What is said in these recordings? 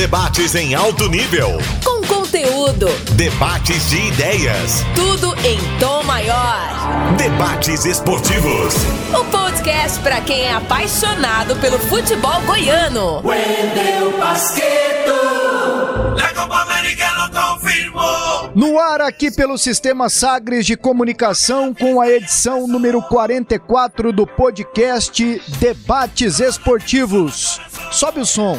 Debates em alto nível. Com conteúdo. Debates de ideias. Tudo em tom maior. Debates esportivos. O podcast para quem é apaixonado pelo futebol goiano. Wendel Basqueto. La Copa confirmou. No ar aqui pelo Sistema Sagres de Comunicação com a edição número 44 do podcast Debates Esportivos. Sobe o som.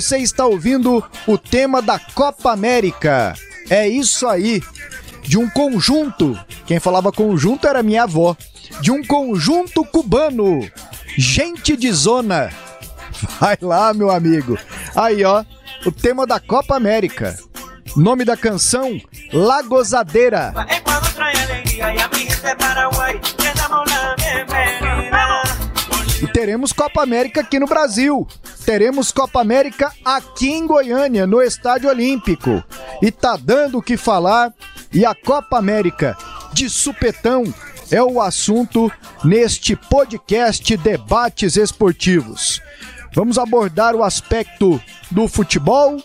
Você está ouvindo o tema da Copa América. É isso aí. De um conjunto. Quem falava conjunto era minha avó. De um conjunto cubano. Gente de zona. Vai lá, meu amigo. Aí, ó. O tema da Copa América. Nome da canção: Lagosadeira. Ecuador E teremos Copa América aqui no Brasil. Teremos Copa América aqui em Goiânia, no Estádio Olímpico. E tá dando o que falar. E a Copa América de supetão é o assunto neste podcast Debates Esportivos. Vamos abordar o aspecto do futebol,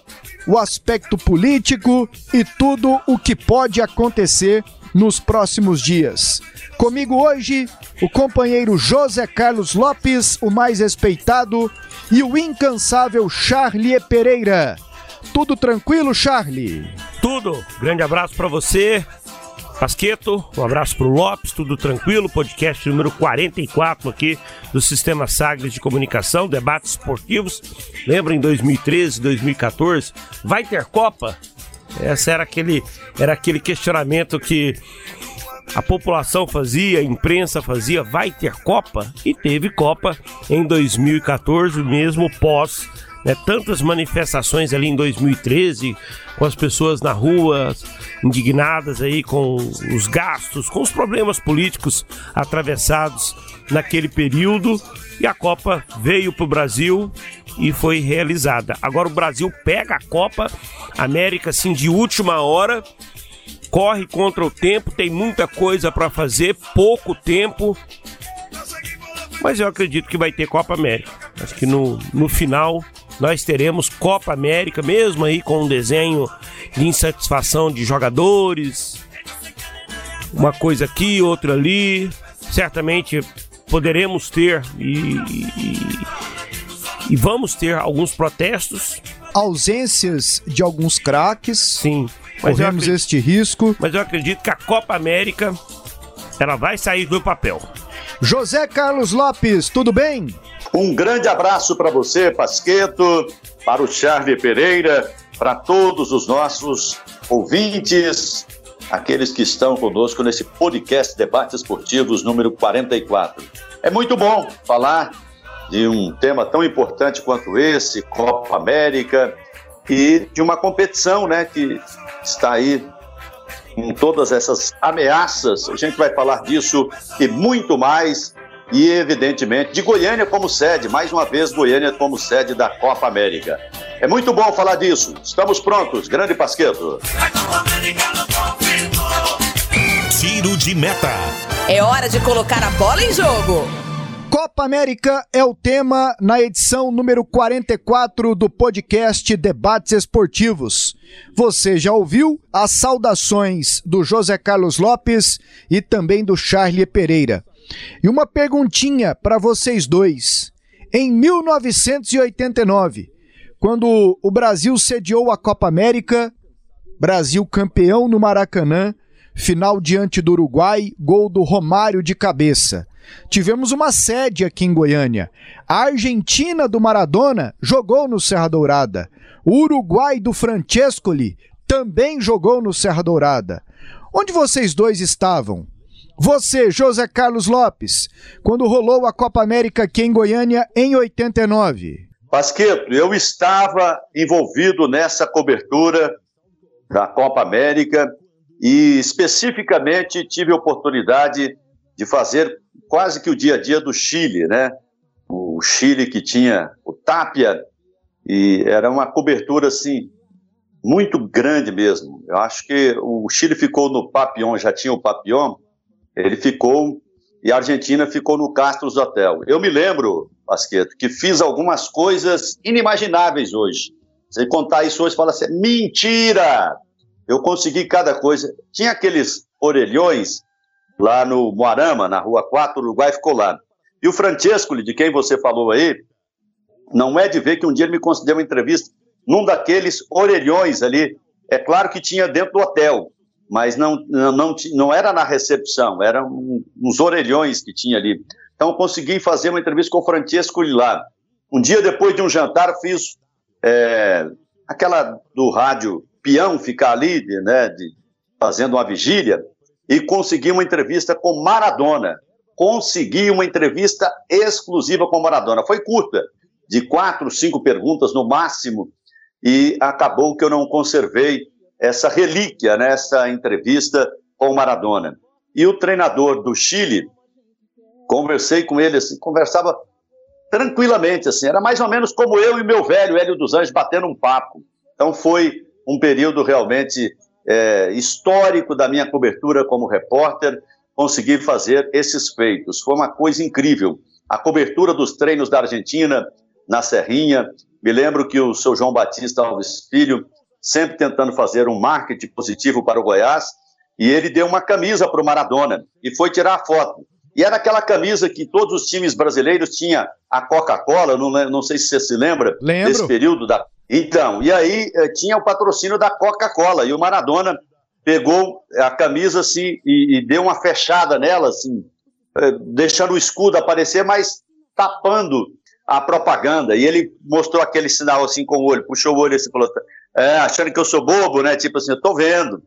o aspecto político e tudo o que pode acontecer nos próximos dias. Comigo hoje, o companheiro José Carlos Lopes, o mais respeitado, e o incansável Charlie Pereira. Tudo tranquilo, Charlie? Tudo. Grande abraço pra você, Pasqueto. Um abraço pro Lopes, tudo tranquilo. Podcast número 44 aqui do Sistema Sagres de Comunicação, debates esportivos. Lembra em 2013, 2014, vai ter Copa? Essa era aquele era aquele questionamento que a população fazia, a imprensa fazia, vai ter Copa? E teve Copa em 2014, mesmo pós né, tantas manifestações ali em 2013, com as pessoas na rua, indignadas aí com os gastos, com os problemas políticos atravessados naquele período. E a Copa veio para o Brasil e foi realizada. Agora o Brasil pega a Copa América assim de última hora corre contra o tempo, tem muita coisa para fazer, pouco tempo. Mas eu acredito que vai ter Copa América. Acho que no, no final nós teremos Copa América, mesmo aí com um desenho de insatisfação de jogadores. Uma coisa aqui, outra ali. Certamente poderemos ter e, e, e vamos ter alguns protestos. Ausências de alguns craques. Sim. Corremos acredito, este risco. mas eu acredito que a Copa América ela vai sair do papel. José Carlos Lopes, tudo bem? Um grande abraço para você, Pasqueto, para o Charlie Pereira, para todos os nossos ouvintes, aqueles que estão conosco nesse podcast Debates Esportivos número 44. É muito bom falar de um tema tão importante quanto esse, Copa América, e de uma competição né, que está aí com todas essas ameaças. A gente vai falar disso e muito mais. E, evidentemente, de Goiânia como sede, mais uma vez, Goiânia como sede da Copa América. É muito bom falar disso. Estamos prontos. Grande Pasqueto. Tiro de meta. É hora de colocar a bola em jogo. Copa América é o tema na edição número 44 do podcast Debates Esportivos. Você já ouviu as saudações do José Carlos Lopes e também do Charlie Pereira. E uma perguntinha para vocês dois. Em 1989, quando o Brasil sediou a Copa América, Brasil campeão no Maracanã, final diante do Uruguai, gol do Romário de cabeça. Tivemos uma sede aqui em Goiânia. A Argentina do Maradona jogou no Serra Dourada. O Uruguai do Francescoli também jogou no Serra Dourada. Onde vocês dois estavam? Você, José Carlos Lopes, quando rolou a Copa América aqui em Goiânia em 89. Pasqueto, eu estava envolvido nessa cobertura da Copa América e especificamente tive a oportunidade de fazer quase que o dia a dia do Chile, né? O Chile que tinha o Tapia e era uma cobertura assim muito grande mesmo. Eu acho que o Chile ficou no Papillon, já tinha o Papillon, ele ficou e a Argentina ficou no Castros Hotel. Eu me lembro, Pasqueto, que fiz algumas coisas inimagináveis hoje. Você contar isso hoje, fala assim, mentira! Eu consegui cada coisa. Tinha aqueles orelhões lá no Moarama, na Rua 4, o Uruguai ficou lá. E o Francesco, de quem você falou aí, não é de ver que um dia ele me concedeu uma entrevista num daqueles orelhões ali. É claro que tinha dentro do hotel, mas não, não, não, não era na recepção, eram uns orelhões que tinha ali. Então consegui fazer uma entrevista com o Francesco lá. Um dia depois de um jantar, fiz é, aquela do rádio peão ficar ali, né, de, fazendo uma vigília, e consegui uma entrevista com Maradona. Consegui uma entrevista exclusiva com Maradona. Foi curta, de quatro, cinco perguntas no máximo, e acabou que eu não conservei essa relíquia nessa entrevista com Maradona. E o treinador do Chile, conversei com ele assim, conversava tranquilamente assim, era mais ou menos como eu e meu velho Hélio dos Anjos batendo um papo. Então foi um período realmente é, histórico da minha cobertura como repórter, conseguir fazer esses feitos. Foi uma coisa incrível. A cobertura dos treinos da Argentina na Serrinha. Me lembro que o seu João Batista Alves Filho, sempre tentando fazer um marketing positivo para o Goiás, e ele deu uma camisa para o Maradona e foi tirar a foto. E era aquela camisa que todos os times brasileiros tinham a Coca-Cola, não, não sei se você se lembra Lembro. desse período da então, e aí eh, tinha o patrocínio da Coca-Cola, e o Maradona pegou a camisa assim e, e deu uma fechada nela, assim, eh, deixando o escudo aparecer, mas tapando a propaganda. E ele mostrou aquele sinal assim com o olho, puxou o olho assim e falou: é, achando que eu sou bobo, né? Tipo assim, eu tô vendo.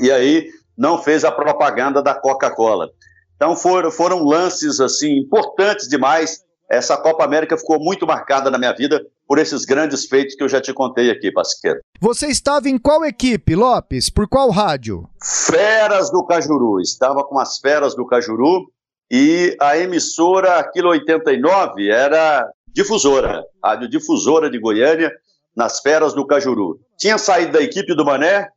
E aí não fez a propaganda da Coca-Cola. Então foram, foram lances assim importantes demais. Essa Copa América ficou muito marcada na minha vida por esses grandes feitos que eu já te contei aqui, Pasqueiro. Você estava em qual equipe, Lopes? Por qual rádio? Feras do Cajuru. Estava com as Feras do Cajuru e a emissora Aquilo 89 era difusora, rádio difusora de Goiânia, nas Feras do Cajuru. Tinha saído da equipe do Mané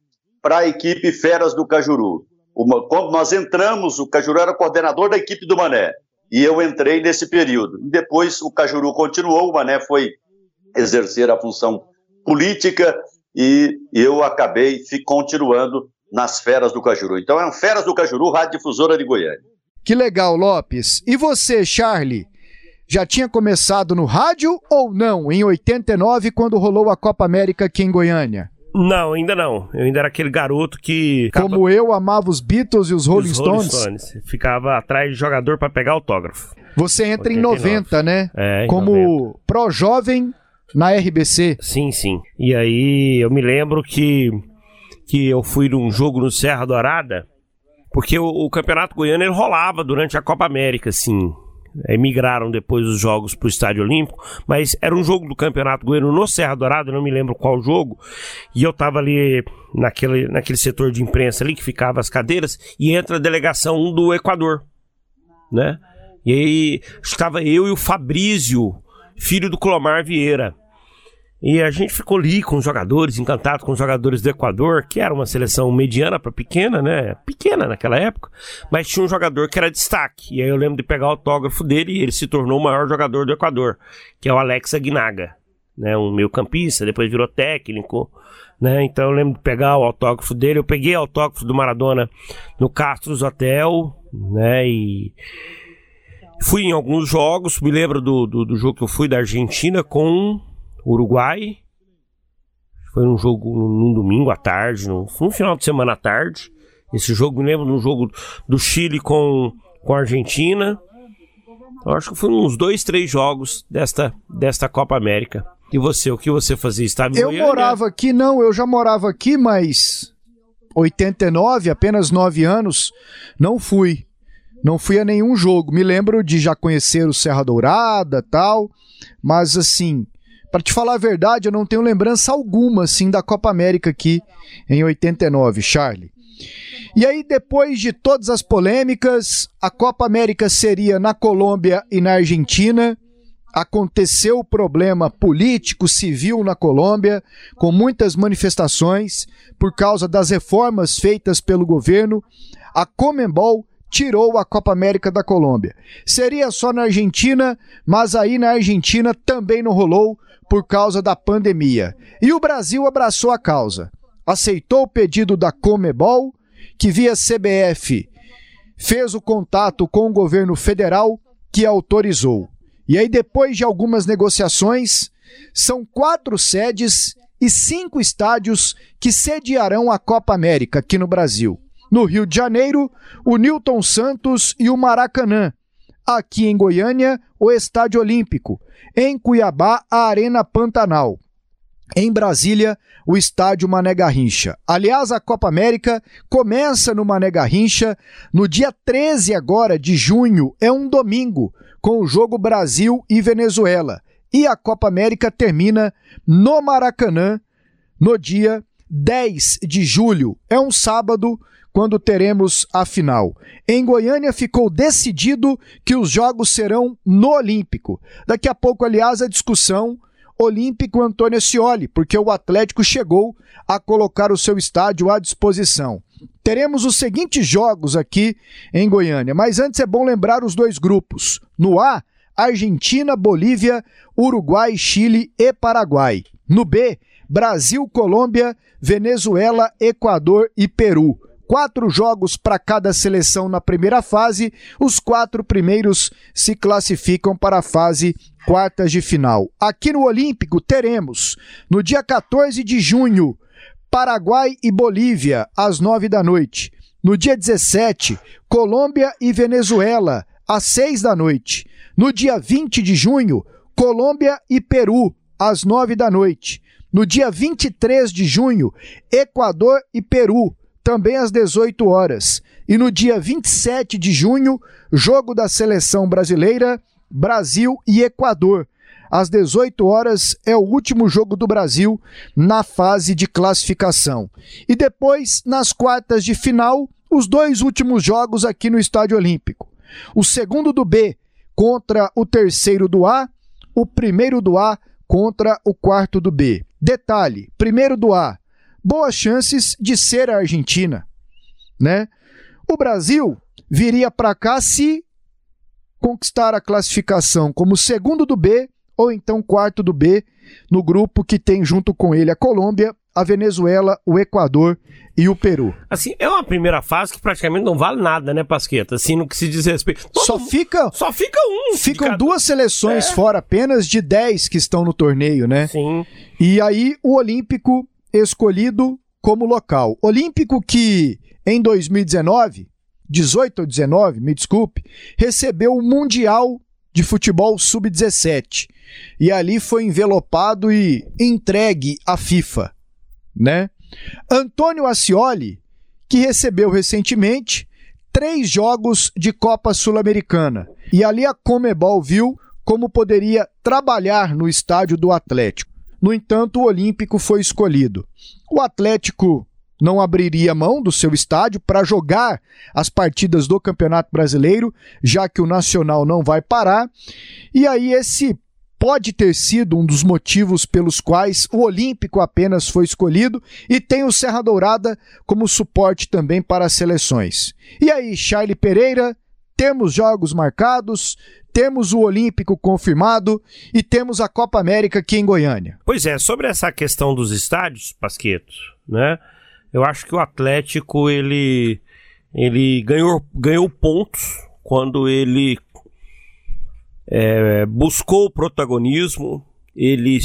para a equipe Feras do Cajuru. Uma, quando nós entramos, o Cajuru era coordenador da equipe do Mané. E eu entrei nesse período. E depois o Cajuru continuou, o Mané foi exercer a função política e eu acabei continuando nas Feras do Cajuru. Então é um Feras do Cajuru, Rádio Difusora de Goiânia. Que legal, Lopes. E você, Charlie? Já tinha começado no rádio ou não, em 89, quando rolou a Copa América aqui em Goiânia? Não, ainda não. Eu ainda era aquele garoto que. Como eu amava os Beatles e os Rolling Os Stones. Stones. Ficava atrás de jogador pra pegar autógrafo. Você entra em 89. 90, né? É, em Como pró-jovem na RBC. Sim, sim. E aí eu me lembro que, que eu fui num jogo no Serra Dourada, porque o, o Campeonato Goiano ele rolava durante a Copa América, assim. Aí migraram depois os jogos pro Estádio Olímpico, mas era um jogo do Campeonato Goiano no Serra Dourada, não me lembro qual jogo, e eu tava ali naquele, naquele setor de imprensa ali que ficava as cadeiras, e entra a delegação do Equador, né? E aí estava eu e o Fabrício, filho do Clomar Vieira. E a gente ficou ali com os jogadores, encantado com os jogadores do Equador, que era uma seleção mediana para pequena, né? Pequena naquela época, mas tinha um jogador que era destaque. E aí eu lembro de pegar o autógrafo dele e ele se tornou o maior jogador do Equador, que é o Alex Aguinaga, né? Um meio-campista, depois virou técnico, né? Então eu lembro de pegar o autógrafo dele. Eu peguei o autógrafo do Maradona no Castros Hotel, né? E fui em alguns jogos. Me lembro do, do, do jogo que eu fui da Argentina com Uruguai. Foi um jogo num domingo à tarde, num, num final de semana à tarde. Esse jogo me lembro de um jogo do Chile com, com a Argentina. Eu acho que foi uns dois, três jogos desta, desta Copa América. E você, o que você fazia? Estava em Eu Goiânia? morava aqui, não, eu já morava aqui, mas 89, apenas 9 anos, não fui. Não fui a nenhum jogo. Me lembro de já conhecer o Serra Dourada, tal, mas assim, para te falar a verdade, eu não tenho lembrança alguma assim da Copa América aqui em 89, Charlie. E aí depois de todas as polêmicas, a Copa América seria na Colômbia e na Argentina. aconteceu o problema político, civil na Colômbia, com muitas manifestações por causa das reformas feitas pelo governo, a Comembol tirou a Copa América da Colômbia. Seria só na Argentina, mas aí na Argentina também não rolou por causa da pandemia. E o Brasil abraçou a causa. Aceitou o pedido da Comebol, que via CBF fez o contato com o governo federal que autorizou. E aí, depois de algumas negociações, são quatro sedes e cinco estádios que sediarão a Copa América aqui no Brasil. No Rio de Janeiro, o Newton Santos e o Maracanã. Aqui em Goiânia, o Estádio Olímpico. Em Cuiabá, a Arena Pantanal. Em Brasília, o estádio Mané Garrincha. Aliás, a Copa América começa no Mané Garrincha no dia 13 agora de junho, é um domingo, com o jogo Brasil e Venezuela. E a Copa América termina no Maracanã no dia 10 de julho. É um sábado quando teremos a final. Em Goiânia ficou decidido que os jogos serão no Olímpico. Daqui a pouco, aliás, a discussão Olímpico Antônio Ascioli, porque o Atlético chegou a colocar o seu estádio à disposição. Teremos os seguintes jogos aqui em Goiânia, mas antes é bom lembrar os dois grupos. No A, Argentina, Bolívia, Uruguai, Chile e Paraguai. No B, Brasil, Colômbia, Venezuela, Equador e Peru quatro jogos para cada seleção na primeira fase, os quatro primeiros se classificam para a fase quartas de final. Aqui no Olímpico teremos, no dia 14 de junho, Paraguai e Bolívia, às nove da noite. No dia 17, Colômbia e Venezuela, às seis da noite. No dia 20 de junho, Colômbia e Peru, às nove da noite. No dia 23 de junho, Equador e Peru, também às 18 horas. E no dia 27 de junho, jogo da seleção brasileira, Brasil e Equador. Às 18 horas é o último jogo do Brasil na fase de classificação. E depois, nas quartas de final, os dois últimos jogos aqui no Estádio Olímpico. O segundo do B contra o terceiro do A, o primeiro do A contra o quarto do B. Detalhe: primeiro do A, boas chances de ser a Argentina, né? O Brasil viria para cá se conquistar a classificação como segundo do B ou então quarto do B no grupo que tem junto com ele a Colômbia, a Venezuela, o Equador e o Peru. Assim, é uma primeira fase que praticamente não vale nada, né, Pasqueta? Assim, no que se diz respeito. Todo Só fica Só fica um. ficam cada- duas seleções fora apenas de 10 que estão no torneio, né? Sim. E aí o Olímpico escolhido como local. Olímpico que em 2019, 18 ou 19, me desculpe, recebeu o Mundial de Futebol Sub-17. E ali foi envelopado e entregue à FIFA, né? Antônio Ascioli, que recebeu recentemente três jogos de Copa Sul-Americana. E ali a Comebol viu como poderia trabalhar no estádio do Atlético. No entanto, o Olímpico foi escolhido. O Atlético não abriria mão do seu estádio para jogar as partidas do Campeonato Brasileiro, já que o Nacional não vai parar. E aí esse pode ter sido um dos motivos pelos quais o Olímpico apenas foi escolhido e tem o Serra Dourada como suporte também para as seleções. E aí, Charlie Pereira, temos jogos marcados, temos o Olímpico confirmado e temos a Copa América aqui em Goiânia. Pois é, sobre essa questão dos estádios, Pasqueto, né? Eu acho que o Atlético ele ele ganhou ganhou pontos quando ele é, buscou o protagonismo, ele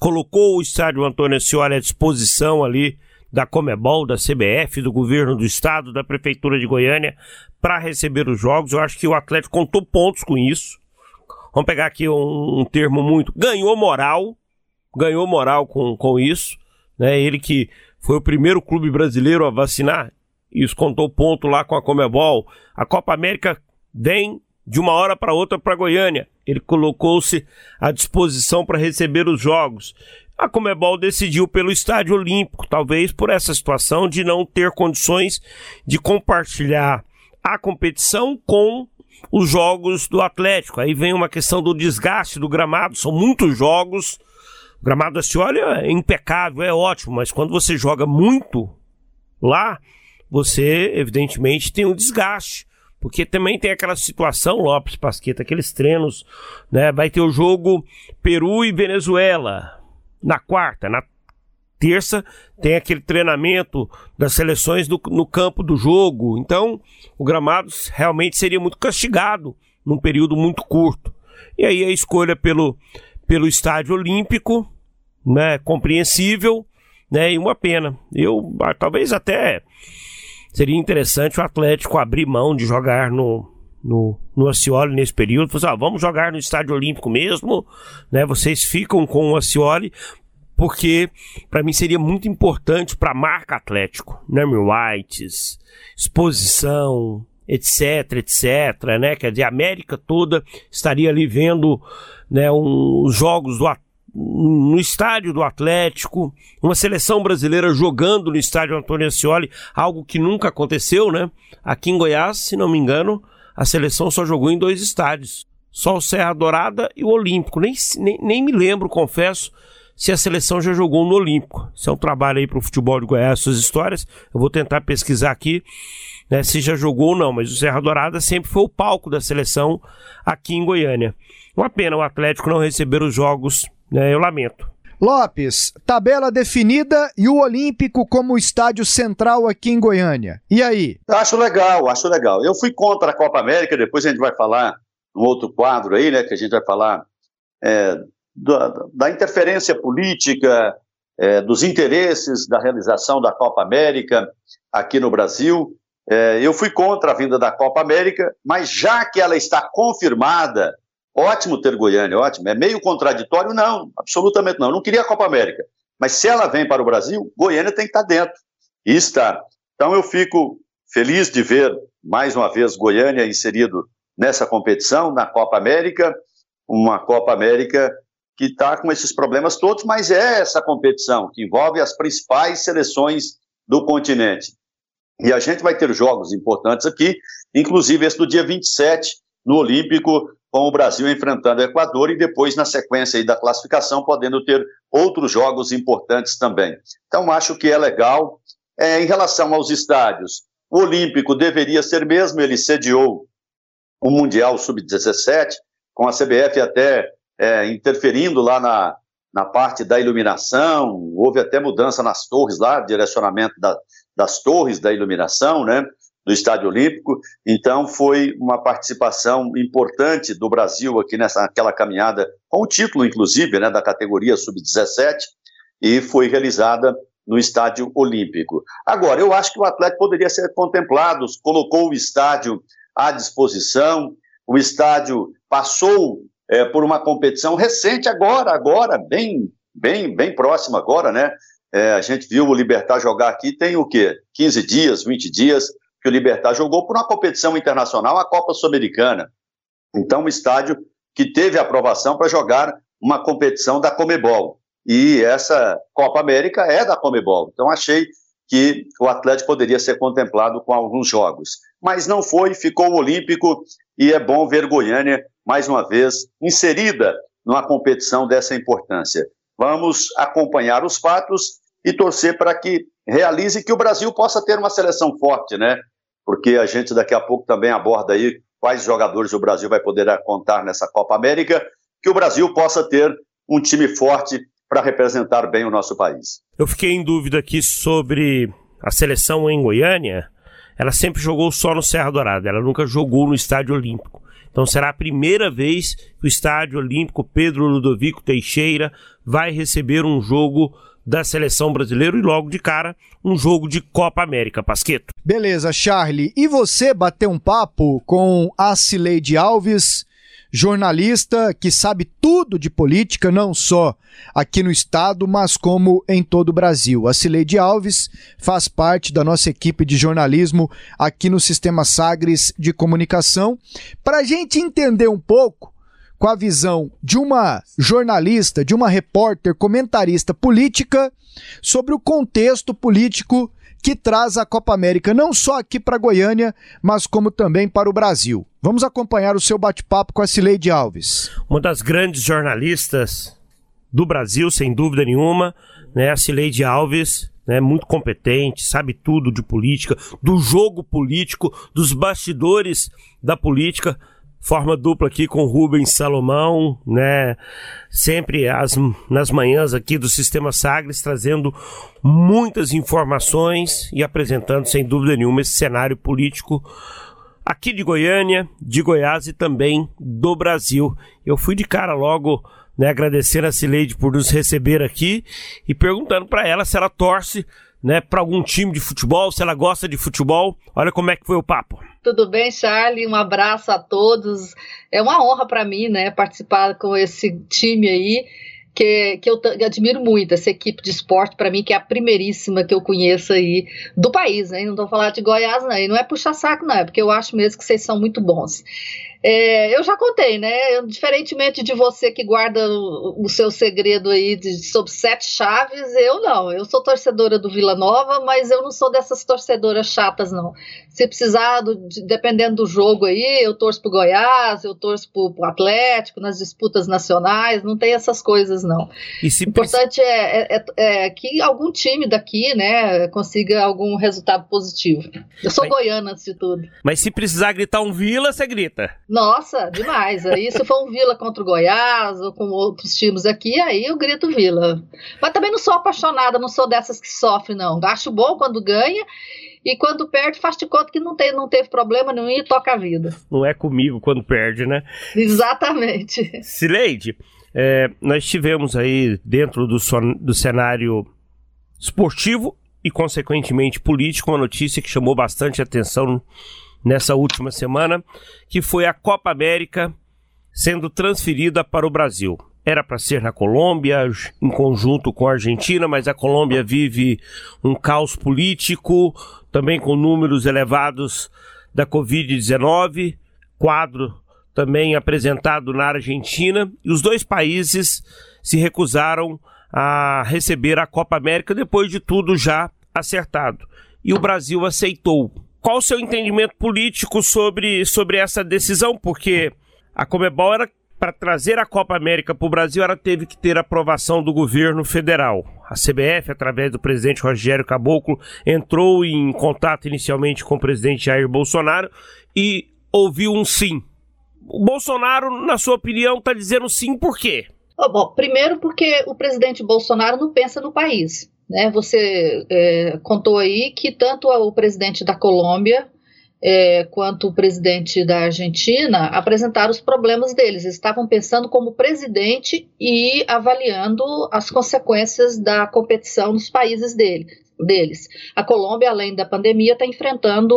colocou o estádio Antônio Ascioli à disposição ali da Comebol, da CBF, do governo do estado, da prefeitura de Goiânia para receber os jogos. Eu acho que o Atlético contou pontos com isso. Vamos pegar aqui um, um termo muito. Ganhou moral. Ganhou moral com, com isso. Né? Ele que foi o primeiro clube brasileiro a vacinar. Isso contou ponto lá com a Comebol. A Copa América vem de uma hora para outra para Goiânia. Ele colocou-se à disposição para receber os jogos. A Comebol decidiu pelo Estádio Olímpico, talvez por essa situação de não ter condições de compartilhar a competição com os jogos do Atlético. Aí vem uma questão do desgaste do gramado, são muitos jogos. O gramado da Cioli é impecável, é ótimo, mas quando você joga muito lá, você evidentemente tem um desgaste. Porque também tem aquela situação, Lopes Pasqueta, aqueles treinos, né? Vai ter o jogo Peru e Venezuela na quarta, na terça tem aquele treinamento das seleções do, no campo do jogo. Então, o gramado realmente seria muito castigado num período muito curto. E aí a escolha pelo, pelo estádio olímpico, né, compreensível, né, e uma pena. Eu ah, talvez até seria interessante o Atlético abrir mão de jogar no, no, no Acioli nesse período. Falar, ah, vamos jogar no Estádio Olímpico mesmo, né? Vocês ficam com o Acioli, porque para mim seria muito importante para a marca Atlético, Name Whites, exposição, etc, etc, né? Quer dizer, a América toda estaria ali vendo, né, um, os jogos do no estádio do Atlético, uma seleção brasileira jogando no estádio Antônio Ascioli, algo que nunca aconteceu, né? Aqui em Goiás, se não me engano, a seleção só jogou em dois estádios, só o Serra Dourada e o Olímpico. Nem, nem, nem me lembro, confesso, se a seleção já jogou no Olímpico. Isso é um trabalho aí para o futebol de Goiás, suas histórias. Eu vou tentar pesquisar aqui né, se já jogou ou não, mas o Serra Dourada sempre foi o palco da seleção aqui em Goiânia. Uma pena o Atlético não receber os jogos né, eu lamento. Lopes, tabela definida e o Olímpico como estádio central aqui em Goiânia. E aí? Acho legal, acho legal. Eu fui contra a Copa América, depois a gente vai falar num outro quadro aí, né, que a gente vai falar é, da, da, interferência política, é, dos interesses da realização da Copa América aqui no Brasil. É, eu fui contra a vinda da Copa América, mas já que ela está confirmada Ótimo ter Goiânia, ótimo. É meio contraditório? Não, absolutamente não. Eu não queria a Copa América. Mas se ela vem para o Brasil, Goiânia tem que estar dentro. E está. Então eu fico feliz de ver, mais uma vez, Goiânia inserido nessa competição, na Copa América. Uma Copa América que está com esses problemas todos, mas é essa competição que envolve as principais seleções do continente. E a gente vai ter jogos importantes aqui, inclusive esse do dia 27, no Olímpico, com o Brasil enfrentando o Equador e depois, na sequência da classificação, podendo ter outros jogos importantes também. Então, acho que é legal. É, em relação aos estádios, o Olímpico deveria ser mesmo, ele sediou o Mundial Sub-17, com a CBF até é, interferindo lá na, na parte da iluminação, houve até mudança nas torres lá, direcionamento da, das torres da iluminação, né? Do Estádio Olímpico. Então, foi uma participação importante do Brasil aqui nessa aquela caminhada, com o título, inclusive, né, da categoria sub-17, e foi realizada no Estádio Olímpico. Agora, eu acho que o Atlético poderia ser contemplado, colocou o estádio à disposição, o estádio passou é, por uma competição recente agora, agora, bem, bem, bem próxima agora, né? É, a gente viu o Libertar jogar aqui tem o quê? 15 dias, 20 dias, o Libertar jogou por uma competição internacional, a Copa Sul-Americana. Então, um estádio que teve aprovação para jogar uma competição da Comebol. E essa Copa América é da Comebol. Então, achei que o Atlético poderia ser contemplado com alguns jogos. Mas não foi, ficou o Olímpico e é bom ver Goiânia, mais uma vez, inserida numa competição dessa importância. Vamos acompanhar os fatos e torcer para que realize que o Brasil possa ter uma seleção forte, né? Porque a gente daqui a pouco também aborda aí quais jogadores o Brasil vai poder contar nessa Copa América, que o Brasil possa ter um time forte para representar bem o nosso país. Eu fiquei em dúvida aqui sobre a seleção em Goiânia. Ela sempre jogou só no Serra Dourada, ela nunca jogou no Estádio Olímpico. Então será a primeira vez que o Estádio Olímpico Pedro Ludovico Teixeira vai receber um jogo da seleção brasileira e logo de cara um jogo de Copa América, Pasqueto. Beleza, Charlie. E você bateu um papo com a Cileide Alves, jornalista que sabe tudo de política, não só aqui no estado, mas como em todo o Brasil. A Cileide Alves faz parte da nossa equipe de jornalismo aqui no Sistema Sagres de Comunicação. Para a gente entender um pouco com a visão de uma jornalista, de uma repórter, comentarista política sobre o contexto político que traz a Copa América não só aqui para Goiânia, mas como também para o Brasil. Vamos acompanhar o seu bate-papo com a Cileide Alves. Uma das grandes jornalistas do Brasil, sem dúvida nenhuma, né? A Cileide Alves, né? Muito competente, sabe tudo de política, do jogo político, dos bastidores da política. Forma dupla aqui com Rubens Salomão, né? Sempre as, nas manhãs aqui do Sistema Sagres, trazendo muitas informações e apresentando, sem dúvida nenhuma, esse cenário político aqui de Goiânia, de Goiás e também do Brasil. Eu fui de cara logo né, agradecendo a Cileide por nos receber aqui e perguntando para ela se ela torce né, para algum time de futebol, se ela gosta de futebol. Olha como é que foi o papo. Tudo bem, Charlie? Um abraço a todos. É uma honra para mim, né, participar com esse time aí que, que eu, admiro muito, essa equipe de esporte, para mim, que é a primeiríssima que eu conheço aí do país, né? Não estou falando de Goiás, não. E não é puxar saco, não, é porque eu acho mesmo que vocês são muito bons. É, eu já contei, né? Eu, diferentemente de você que guarda o, o seu segredo aí de, sobre sete chaves, eu não. Eu sou torcedora do Vila Nova, mas eu não sou dessas torcedoras chatas, não. Se precisar, do, de, dependendo do jogo aí, eu torço pro Goiás, eu torço pro, pro Atlético, nas disputas nacionais, não tem essas coisas, não. o importante é, é, é, que algum time daqui, né, consiga algum resultado positivo. Eu sou mas, goiana, antes de tudo. Mas se precisar gritar um Vila, você grita. Nossa, demais. Aí se for um Vila contra o Goiás ou com outros times aqui, aí eu grito Vila. Mas também não sou apaixonada, não sou dessas que sofrem, não. Acho bom quando ganha e quando perde, faz de conta que não, tem, não teve problema nenhum e toca a vida. Não é comigo quando perde, né? Exatamente. Sileide, é, nós tivemos aí dentro do, son, do cenário esportivo e, consequentemente, político, uma notícia que chamou bastante atenção nessa última semana, que foi a Copa América sendo transferida para o Brasil. Era para ser na Colômbia, em conjunto com a Argentina, mas a Colômbia vive um caos político, também com números elevados da Covid-19, quadro também apresentado na Argentina, e os dois países se recusaram a receber a Copa América depois de tudo já acertado. E o Brasil aceitou qual o seu entendimento político sobre, sobre essa decisão? Porque a Comebol era para trazer a Copa América para o Brasil, ela teve que ter aprovação do governo federal. A CBF, através do presidente Rogério Caboclo, entrou em contato inicialmente com o presidente Jair Bolsonaro e ouviu um sim. O Bolsonaro, na sua opinião, está dizendo sim por quê? Oh, bom, primeiro porque o presidente Bolsonaro não pensa no país. Né? Você é, contou aí que tanto o presidente da Colômbia é, quanto o presidente da Argentina apresentaram os problemas deles. Eles estavam pensando como presidente e avaliando as consequências da competição nos países dele deles. A Colômbia, além da pandemia, está enfrentando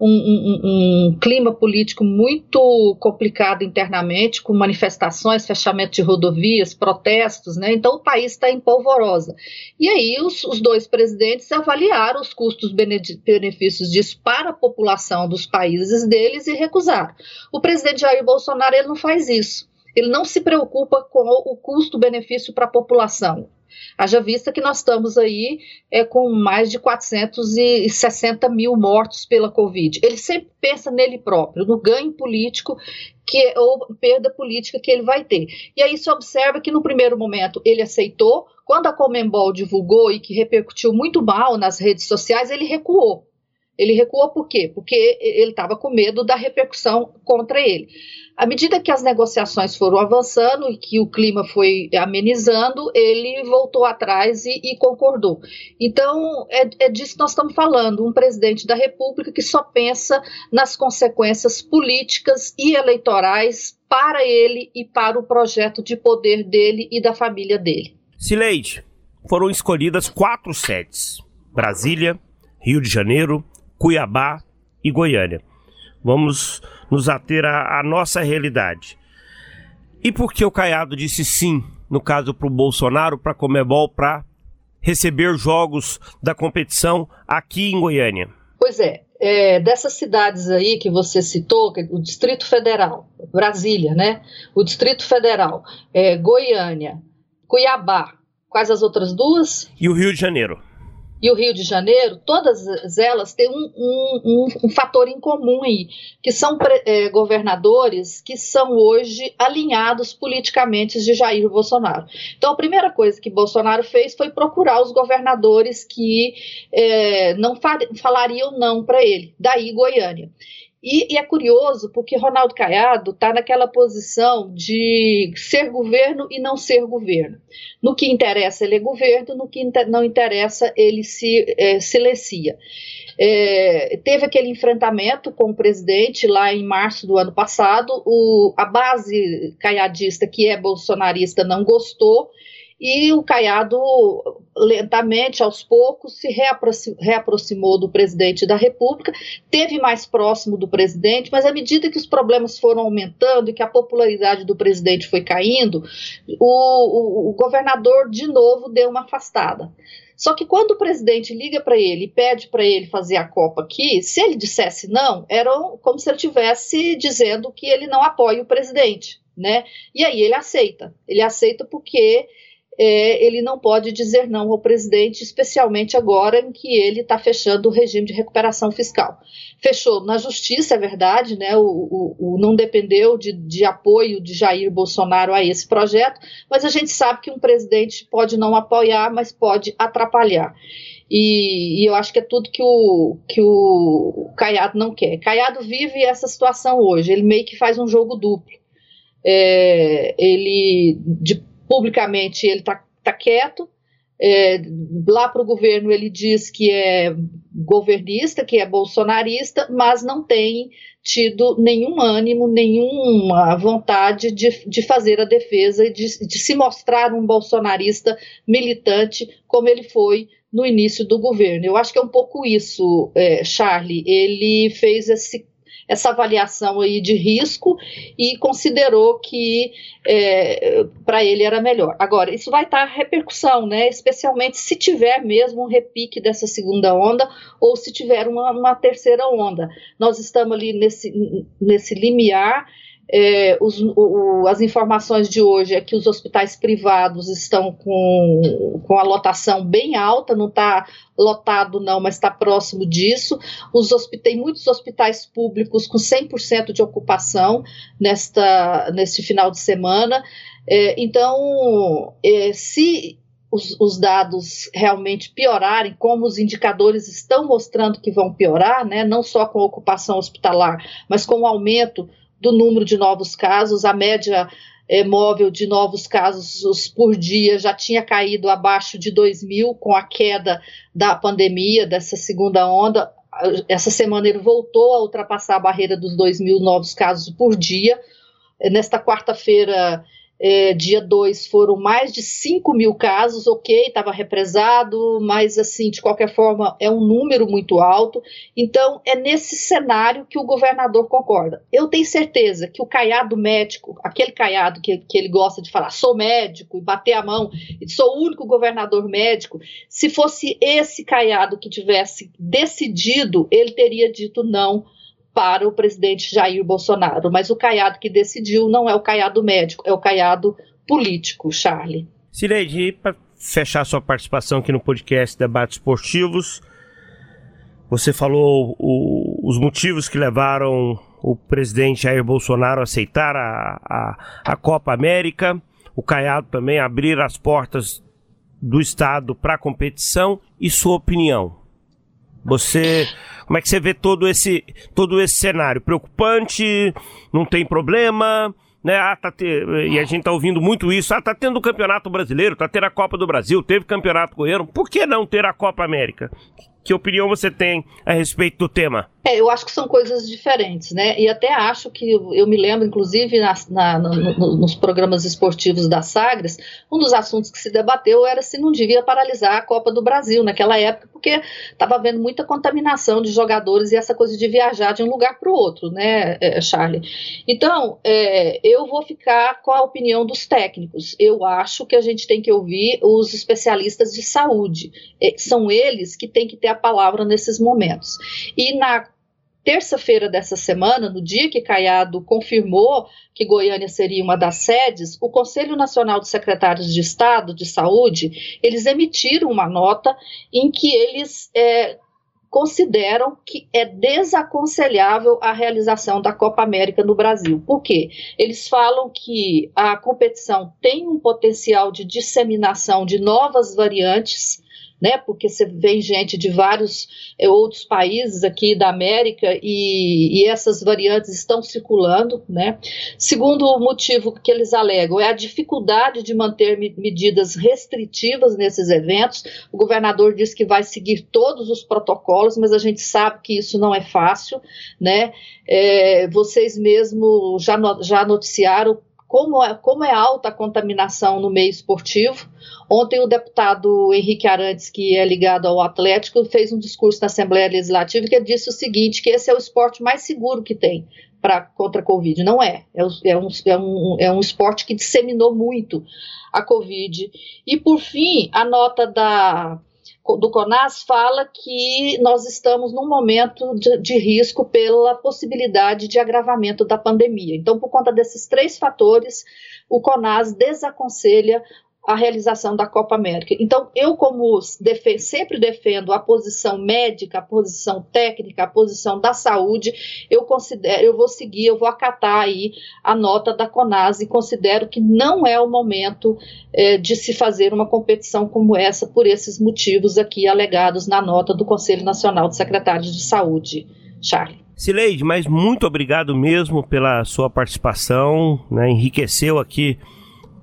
um, um, um, clima político muito complicado internamente, com manifestações, fechamento de rodovias, protestos, né? Então o país está em polvorosa. E aí os, os dois presidentes avaliaram os custos-benefícios disso para a população dos países deles e recusaram. O presidente Jair Bolsonaro ele não faz isso. Ele não se preocupa com o custo-benefício para a população. Haja vista que nós estamos aí é, com mais de 460 mil mortos pela Covid. Ele sempre pensa nele próprio, no ganho político que ou perda política que ele vai ter. E aí se observa que no primeiro momento ele aceitou, quando a Comembol divulgou e que repercutiu muito mal nas redes sociais, ele recuou. Ele recuou por quê? Porque ele estava com medo da repercussão contra ele. À medida que as negociações foram avançando e que o clima foi amenizando, ele voltou atrás e, e concordou. Então, é, é disso que nós estamos falando: um presidente da República que só pensa nas consequências políticas e eleitorais para ele e para o projeto de poder dele e da família dele. Sileide, foram escolhidas quatro sedes: Brasília, Rio de Janeiro, Cuiabá e Goiânia. Vamos nos ater à, à nossa realidade. E por que o Caiado disse sim, no caso para o Bolsonaro, para a Comebol, para receber jogos da competição aqui em Goiânia? Pois é, é, dessas cidades aí que você citou, é o Distrito Federal, Brasília, né? O Distrito Federal, é, Goiânia, Cuiabá, quais as outras duas? E o Rio de Janeiro. E o Rio de Janeiro, todas elas têm um, um, um, um fator em comum aí, que são é, governadores que são hoje alinhados politicamente de Jair Bolsonaro. Então, a primeira coisa que Bolsonaro fez foi procurar os governadores que é, não falariam não para ele, daí Goiânia. E, e, é curioso porque Ronaldo Caiado está naquela posição de ser governo e não ser governo. No que interessa, ele é governo, no que inter, não interessa, ele se é, silencia. É, teve aquele enfrentamento com o presidente lá em março do ano passado. O, a base caiadista, que é bolsonarista, não gostou e o Caiado, lentamente, aos poucos, se reaproximou do presidente da República, teve mais próximo do presidente, mas à medida que os problemas foram aumentando e que a popularidade do presidente foi caindo, o, o, o governador de novo deu uma afastada. Só que quando o presidente liga para ele e pede para ele fazer a Copa aqui, se ele dissesse não, era como se ele estivesse dizendo que ele não apoia o presidente, né? E aí ele aceita. Ele aceita porque é, ele não pode dizer não ao presidente, especialmente agora em que ele está fechando o regime de recuperação fiscal. Fechou na justiça, é verdade, né? O, o, o não dependeu de, de, apoio de Jair Bolsonaro a esse projeto, mas a gente sabe que um presidente pode não apoiar, mas pode atrapalhar. E, e, eu acho que é tudo que o, que o Caiado não quer. Caiado vive essa situação hoje, ele meio que faz um jogo duplo. É, ele, de publicamente ele está tá quieto. É, lá para o governo ele diz que é governista, que é bolsonarista, mas não tem tido nenhum ânimo, nenhuma vontade de, de fazer a defesa e de, de se mostrar um bolsonarista militante como ele foi no início do governo. Eu acho que é um pouco isso, é, Charlie. Ele fez esse essa avaliação aí de risco e considerou que é, para ele era melhor. Agora, isso vai estar repercussão, né? Especialmente se tiver mesmo um repique dessa segunda onda ou se tiver uma, uma terceira onda. Nós estamos ali nesse, nesse limiar é, os, o, as informações de hoje é que os hospitais privados estão com, com a lotação bem alta, não está lotado não, mas está próximo disso. Os tem muitos hospitais públicos com 100% de ocupação nesta, neste final de semana. É, então, é, se os, os, dados realmente piorarem, como os indicadores estão mostrando que vão piorar, né, não só com a ocupação hospitalar, mas com o aumento do número de novos casos, a média é, móvel de novos casos por dia já tinha caído abaixo de 2 mil com a queda da pandemia, dessa segunda onda. Essa semana ele voltou a ultrapassar a barreira dos 2 mil novos casos por dia. Nesta quarta-feira, é, dia 2 foram mais de 5 mil casos, ok, estava represado, mas assim, de qualquer forma, é um número muito alto. Então, é nesse cenário que o governador concorda. Eu tenho certeza que o caiado médico, aquele caiado que, que ele gosta de falar, sou médico, e bater a mão, e sou o único governador médico, se fosse esse caiado que tivesse decidido, ele teria dito não para o presidente Jair Bolsonaro. Mas o caiado que decidiu não é o caiado médico, é o caiado político, Charlie. Cileide, para fechar sua participação aqui no podcast Debates Esportivos, você falou o, os motivos que levaram o presidente Jair Bolsonaro a aceitar a, a, a Copa América, o Caiado também abrir as portas do Estado para a competição e sua opinião. Você, como é que você vê todo esse, todo esse cenário? Preocupante? Não tem problema? Né? Ah, tá te... E a gente tá ouvindo muito isso. Ah, tá tendo o Campeonato Brasileiro, tá tendo a Copa do Brasil, teve Campeonato Goiano. Por que não ter a Copa América? Que opinião você tem a respeito do tema? É, eu acho que são coisas diferentes, né? E até acho que eu me lembro, inclusive, na, na, no, nos programas esportivos da Sagres, um dos assuntos que se debateu era se não devia paralisar a Copa do Brasil naquela época, porque estava havendo muita contaminação de jogadores e essa coisa de viajar de um lugar para o outro, né, é, Charlie? Então, é, eu vou ficar com a opinião dos técnicos. Eu acho que a gente tem que ouvir os especialistas de saúde. É, são eles que têm que ter a palavra nesses momentos. E na terça-feira dessa semana, no dia que Caiado confirmou que Goiânia seria uma das sedes, o Conselho Nacional de Secretários de Estado de Saúde, eles emitiram uma nota em que eles é, consideram que é desaconselhável a realização da Copa América no Brasil. Por quê? Eles falam que a competição tem um potencial de disseminação de novas variantes né? Porque você vem gente de vários é, outros países aqui da América e, e, essas variantes estão circulando, né? Segundo motivo que eles alegam é a dificuldade de manter medidas restritivas nesses eventos. O governador diz que vai seguir todos os protocolos, mas a gente sabe que isso não é fácil, né? É, vocês mesmo já, já noticiaram como é, como é alta a contaminação no meio esportivo. Ontem o deputado Henrique Arantes, que é ligado ao Atlético, fez um discurso na Assembleia Legislativa que disse o seguinte, que esse é o esporte mais seguro que tem para contra a Covid. Não é. É, é, um, é, um, é um esporte que disseminou muito a Covid. E, por fim, a nota da do CONAS fala que nós estamos num momento de, de, risco pela possibilidade de agravamento da pandemia. Então, por conta desses três fatores, o CONAS desaconselha a realização da Copa América. Então, eu, como defe sempre defendo a posição médica, a posição técnica, a posição da saúde, eu considero, eu vou seguir, eu vou acatar aí a nota da CONAS e considero que não é o momento é, de se fazer uma competição como essa por esses motivos aqui alegados na nota do Conselho Nacional de Secretários de Saúde. Charlie. Sileide, mas muito obrigado mesmo pela sua participação, né, enriqueceu aqui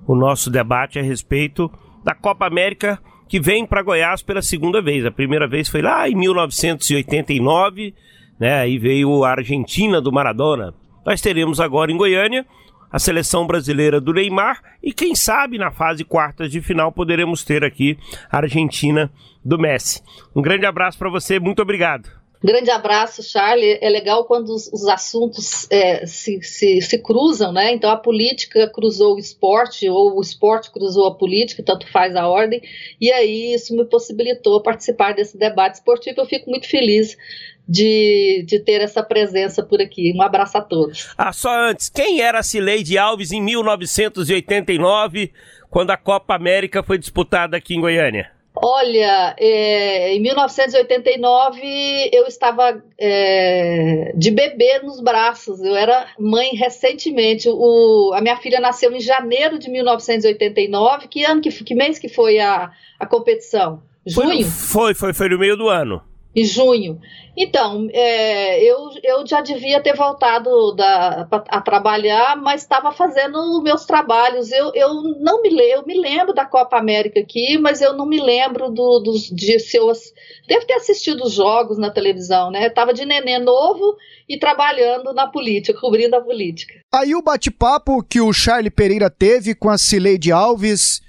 o nosso debate a respeito da Copa América que vem para Goiás pela segunda vez. A primeira vez foi lá em 1989, né? Aí veio a Argentina do Maradona. Nós teremos agora em Goiânia a seleção brasileira do Neymar e quem sabe na fase quartas de final poderemos ter aqui a Argentina do Messi. Um grande abraço para você, muito obrigado. Grande abraço, Charlie. É legal quando os, os assuntos é, se, se, se, cruzam, né? Então a política cruzou o esporte, ou o esporte cruzou a política, tanto faz a ordem, e aí isso me possibilitou participar desse debate esportivo. Eu fico muito feliz de, de ter essa presença por aqui. Um abraço a todos. Ah, só antes, quem era Cileide Alves em 1989, quando a Copa América foi disputada aqui em Goiânia? Olha, é, em 1989 eu estava é, de bebê nos braços. Eu era mãe recentemente. O, a minha filha nasceu em janeiro de 1989. Que ano que, que mês que foi a, a competição? Junho? Foi, foi, foi no meio do ano em junho. Então, é, eu, eu já devia ter voltado da, a trabalhar, mas estava fazendo meus trabalhos. Eu, eu não me eu me lembro da Copa América aqui, mas eu não me lembro do, dos de seus. Devo ter assistido os jogos na televisão, né? Estava de nenê novo e trabalhando na política, cobrindo a política. Aí o bate-papo que o Charlie Pereira teve com a Cileide Alves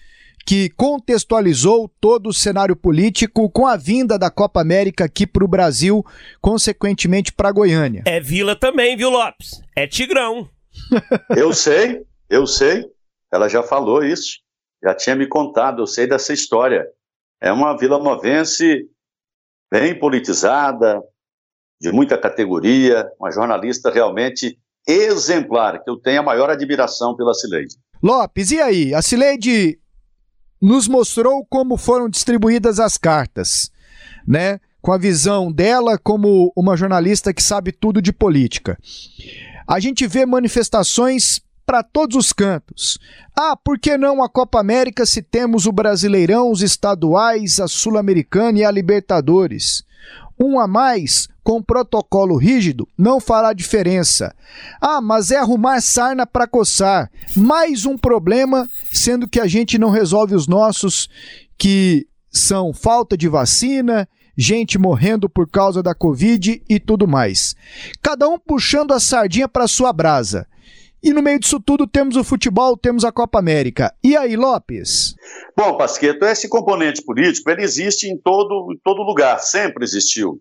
que contextualizou todo o cenário político com a vinda da Copa América aqui para o Brasil, consequentemente para Goiânia. É Vila também, viu, Lopes? É Tigrão. eu sei, eu sei. Ela já falou isso, já tinha me contado, eu sei dessa história. É uma vila novense bem politizada, de muita categoria, uma jornalista realmente exemplar, que eu tenho a maior admiração pela Cileide. Lopes, e aí? A Cileide nos mostrou como foram distribuídas as cartas, né? Com a visão dela como uma jornalista que sabe tudo de política. A gente vê manifestações para todos os cantos. Ah, por que não a Copa América se temos o Brasileirão, os estaduais, a Sul-Americana e a Libertadores? Um a mais com protocolo rígido não fará diferença. Ah, mas é arrumar sarna para coçar. Mais um problema, sendo que a gente não resolve os nossos, que são falta de vacina, gente morrendo por causa da Covid e tudo mais. Cada um puxando a sardinha para sua brasa. E no meio disso tudo temos o futebol, temos a Copa América. E aí, Lopes? Bom, Pasqueto, esse componente político ele existe em todo, em todo lugar, sempre existiu.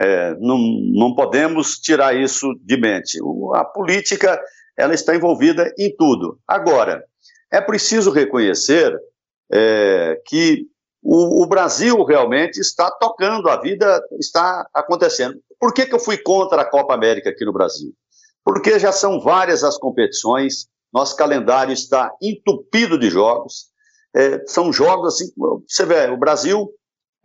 É, não, não podemos tirar isso de mente. A política ela está envolvida em tudo. Agora, é preciso reconhecer é, que o, o, Brasil realmente está tocando, a vida está acontecendo. Por que, que eu fui contra a Copa América aqui no Brasil? Porque já são várias as competições, nosso calendário está entupido de jogos. É, são jogos assim, você vê, o Brasil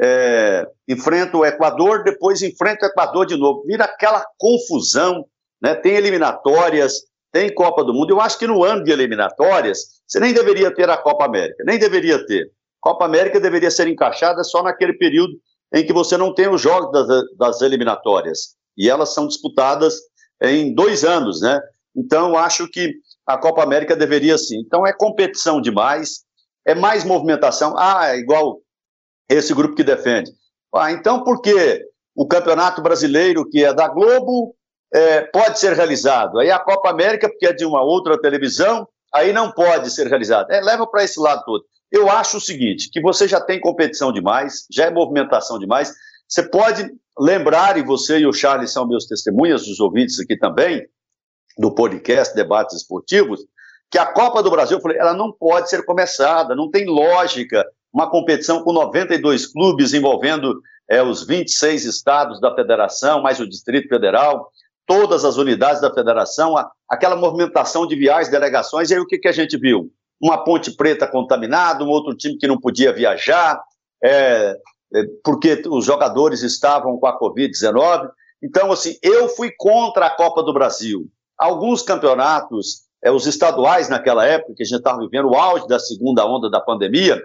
é, enfrenta o Equador, depois enfrenta o Equador de novo. Vira aquela confusão, né? Tem eliminatórias, tem Copa do Mundo. Eu acho que no ano de eliminatórias, você nem deveria ter a Copa América, nem deveria ter. Copa América deveria ser encaixada só naquele período em que você não tem os jogos das, das eliminatórias. E elas são disputadas em dois anos, né? Então, acho que a Copa América deveria sim. Então, é competição demais, é mais movimentação. Ah, é igual esse grupo que defende. Ah, então por que o Campeonato Brasileiro, que é da Globo, é, pode ser realizado? Aí a Copa América, porque é de uma outra televisão, aí não pode ser realizado. É, leva para esse lado todo. Eu acho o seguinte, que você já tem competição demais, já é movimentação demais, você pode lembrar, e você e o Charles são meus testemunhas, os ouvintes aqui também, do podcast Debates Esportivos, que a Copa do Brasil, eu falei, ela não pode ser começada, não tem lógica uma competição com 92 clubes envolvendo é, os 26 estados da federação, mais o Distrito Federal, todas as unidades da federação, a, aquela movimentação de viagens, delegações, e aí o que, que a gente viu? Uma Ponte Preta contaminada, um outro time que não podia viajar, é, é, porque os jogadores estavam com a Covid-19. Então, assim, eu fui contra a Copa do Brasil. Alguns campeonatos, é, os estaduais naquela época, que a gente estava vivendo o auge da segunda onda da pandemia,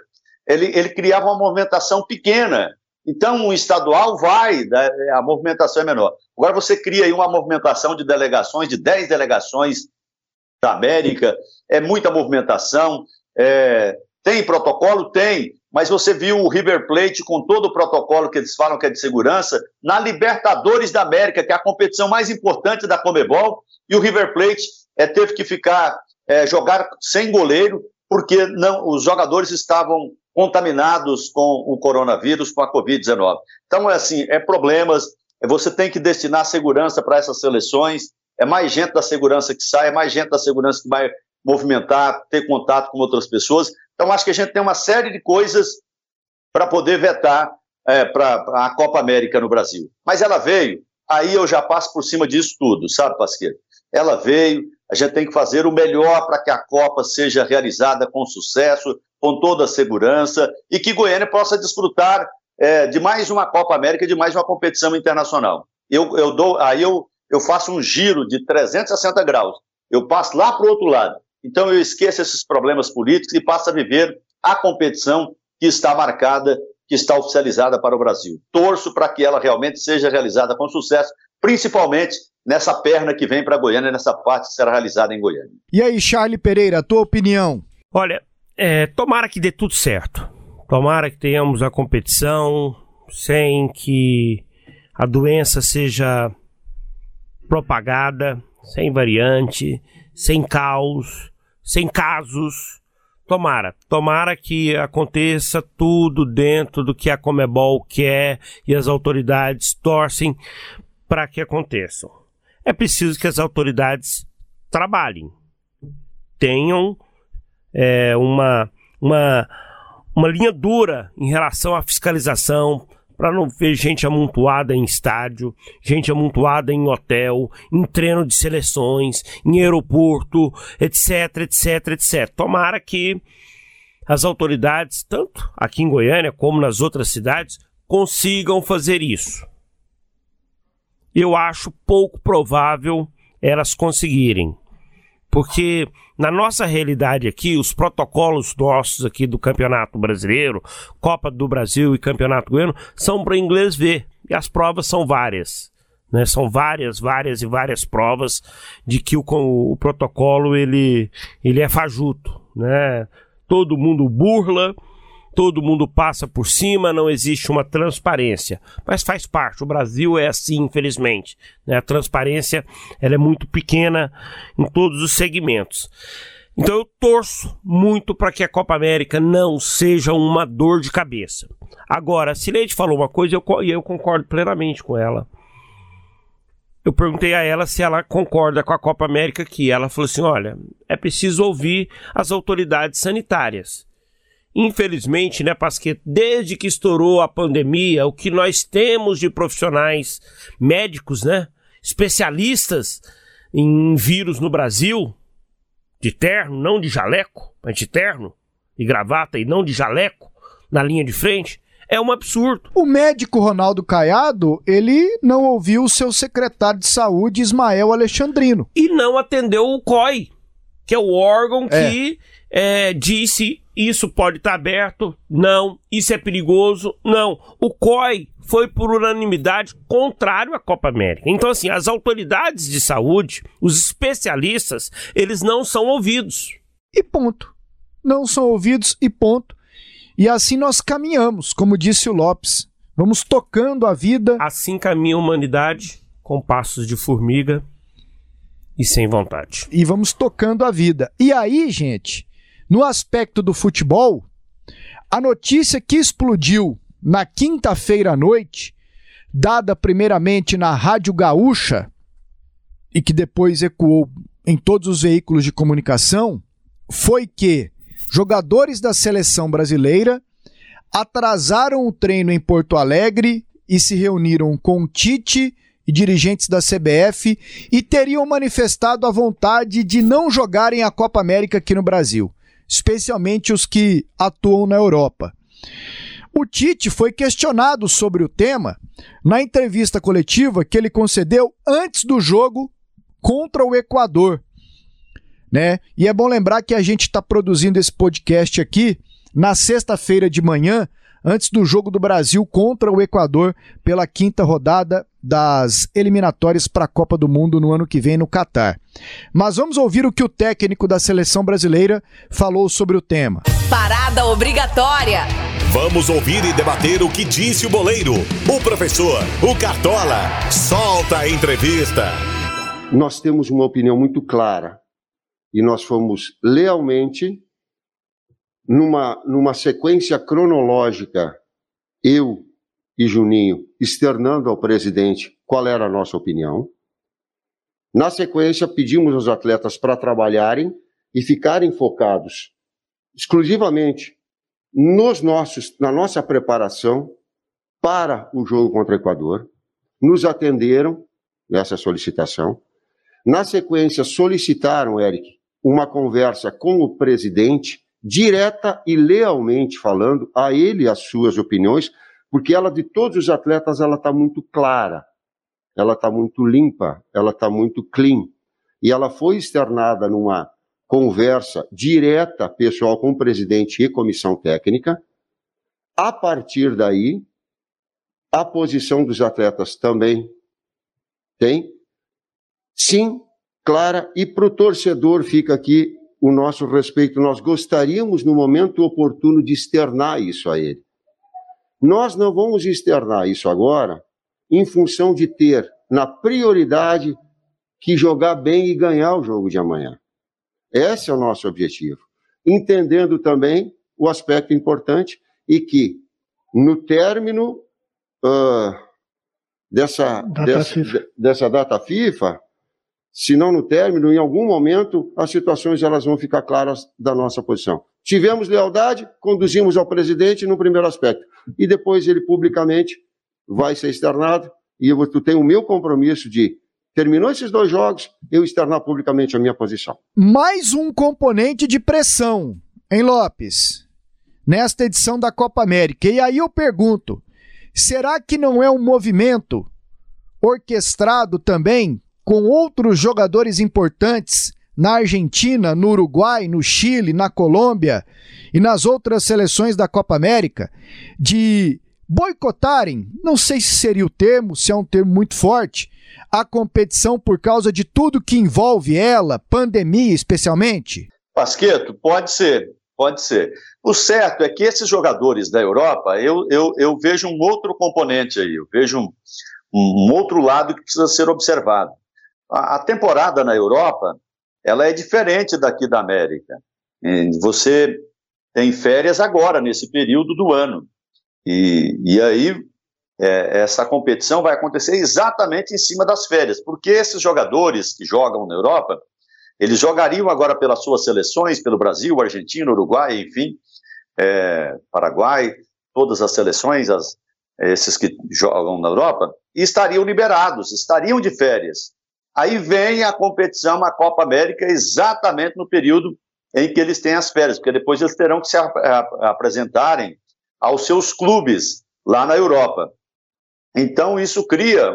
ele, ele criava uma movimentação pequena. Então, um estadual vai, né, a movimentação é menor. Agora, você cria aí uma movimentação de delegações, de 10 delegações da América, é muita movimentação. É, tem protocolo? Tem. Mas você viu o River Plate com todo o protocolo que eles falam que é de segurança na Libertadores da América, que é a competição mais importante da Comebol, e o River Plate é, teve que ficar é, jogar sem goleiro porque não, os jogadores estavam contaminados com o coronavírus, com a Covid-19. Então, é assim, é problemas, é, você tem que destinar segurança para essas seleções, é mais gente da segurança que sai, é mais gente da segurança que vai movimentar, ter contato com outras pessoas. Então, acho que a gente tem uma série de coisas para poder vetar é, para a Copa América no Brasil. Mas ela veio, aí eu já passo por cima disso tudo, sabe, Pasqueiro? Ela veio, a gente tem que fazer o melhor para que a Copa seja realizada com sucesso, com toda a segurança e que Goiânia possa desfrutar é, de mais uma Copa América, de mais uma competição internacional. Eu, eu dou, aí eu, eu faço um giro de 360 graus. Eu passo lá para o outro lado. Então eu esqueço esses problemas políticos e passo a viver a competição que está marcada, que está oficializada para o Brasil. Torço para que ela realmente seja realizada com sucesso, principalmente nessa perna que vem para Goiânia, nessa parte que será realizada em Goiânia. E aí, Charlie Pereira, a tua opinião? Olha, é, tomara que dê tudo certo. Tomara que tenhamos a competição sem que a doença seja propagada, sem variante, sem caos, sem casos. Tomara, tomara que aconteça tudo dentro do que a Comebol quer e as autoridades torcem para que aconteçam. É preciso que as autoridades trabalhem, tenham é, uma, uma, uma linha dura em relação à fiscalização, para não ver gente amontoada em estádio, gente amontoada em hotel, em treino de seleções, em aeroporto, etc, etc, etc. Tomara que as autoridades, tanto aqui em Goiânia como nas outras cidades, consigam fazer isso. Eu acho pouco provável elas conseguirem porque na nossa realidade aqui, os protocolos nossos aqui do Campeonato Brasileiro, Copa do Brasil e Campeonato Goiano, são para inglês ver. E as provas são várias. Né? São várias, várias e várias provas de que o, o, protocolo ele, ele é fajuto. Né? Todo mundo burla, todo mundo passa por cima, não existe uma transparência. Mas faz parte, o Brasil é assim, infelizmente. Né? A transparência ela é muito pequena em todos os segmentos. Então eu torço muito para que a Copa América não seja uma dor de cabeça. Agora, se Leite falou uma coisa e eu, eu concordo plenamente com ela. Eu perguntei a ela se ela concorda com a Copa América aqui. Ela falou assim: olha, é preciso ouvir as autoridades sanitárias. Infelizmente, né, Pasquet, desde que estourou a pandemia, o que nós temos de profissionais médicos, né, especialistas em vírus no Brasil, de terno, não de jaleco, mas de terno e gravata e não de jaleco, na linha de frente, é um absurdo. O médico Ronaldo Caiado, ele não ouviu o seu secretário de saúde, Ismael Alexandrino. E não atendeu o COI, que é o órgão É. que é, disse isso pode estar aberto, não, isso é perigoso, não. O COI foi por unanimidade contrário à Copa América. Então, assim, as autoridades de saúde, os especialistas, eles não são ouvidos. E ponto. Não são ouvidos e ponto. E assim nós caminhamos, como disse o Lopes. Vamos tocando a vida. Assim caminha a humanidade, com passos de formiga e sem vontade. e vamos tocando a vida. E aí, gente, no aspecto do futebol, a notícia que explodiu na quinta-feira à noite, dada primeiramente na Rádio Gaúcha e que depois ecoou em todos os veículos de comunicação, foi que jogadores da seleção brasileira atrasaram o treino em Porto Alegre e se reuniram com Tite e dirigentes da CBF e teriam manifestado a vontade de não jogarem a Copa América aqui no Brasil, especialmente os que atuam na Europa. O Tite foi questionado sobre o tema na entrevista coletiva que ele concedeu antes do jogo contra o Equador. Né? E é bom lembrar que a gente está produzindo esse podcast aqui na sexta-feira de manhã, antes do jogo do Brasil contra o Equador pela quinta rodada das eliminatórias para a Copa do Mundo no ano que vem no Catar. Mas vamos ouvir o que o técnico da seleção brasileira falou sobre o tema. Parada obrigatória. Vamos ouvir e debater o que disse o boleiro, o professor, o Cartola. Solta a entrevista. nós temos uma opinião muito clara e nós fomos lealmente numa, numa sequência cronológica, eu e Juninho externando ao presidente qual era a nossa opinião. Na sequência, pedimos aos atletas para trabalharem e ficarem focados exclusivamente nos nossos, na nossa preparação para o jogo contra o Equador. Nos atenderam nessa solicitação. Na sequência, solicitaram, Eric, uma conversa com o presidente, direta e lealmente falando a ele as suas opiniões, porque ela de todos os atletas ela está muito clara, ela está muito limpa, ela está muito clean. E ela foi externada numa conversa direta, pessoal, com o presidente e comissão técnica. A partir daí, a posição dos atletas também tem Sim, clara, e para o torcedor fica aqui o nosso respeito. Nós gostaríamos, no momento oportuno, de externar isso a ele. Nós não vamos externar isso agora em função de ter na prioridade que jogar bem e ganhar o jogo de amanhã. Esse é o nosso objetivo. Entendendo também o aspecto importante e que, no término ah, dessa, Data dessa, FIFA. dessa data FIFA, se não no término, em algum momento, as situações elas vão ficar claras da nossa posição. Tivemos lealdade, conduzimos ao presidente no primeiro aspecto, e depois ele publicamente vai ser externado, e eu tem o meu compromisso de, terminou esses dois jogos, eu externar publicamente a minha posição. Mais um componente de pressão, hein, Lopes? Nesta edição da Copa América. E aí eu pergunto: será que não é um movimento orquestrado também com outros jogadores importantes na Argentina, no Uruguai, no Chile, na Colômbia e nas outras seleções da Copa América de boicotarem, não sei se seria o termo, se é um termo muito forte, a competição por causa de tudo que envolve ela, pandemia especialmente? Pasqueto, pode ser, pode ser. O certo é que esses jogadores da Europa, eu, eu, eu vejo um outro componente aí, eu vejo um, um outro lado que precisa ser observado. A, a temporada na Europa, ela é diferente daqui da América. E Você tem férias agora, nesse período do ano. E, e aí, é, essa competição vai acontecer exatamente em cima das férias, porque esses jogadores que jogam na Europa, eles jogariam agora pelas suas seleções, pelo Brasil, Argentina, Uruguai, enfim, é, Paraguai, todas as seleções, as, esses que jogam na Europa, estariam liberados, estariam de férias. Aí vem a competição, a Copa América, exatamente no período em que eles têm as férias, porque depois eles terão que se ap apresentarem aos seus clubes lá na Europa. Então, isso cria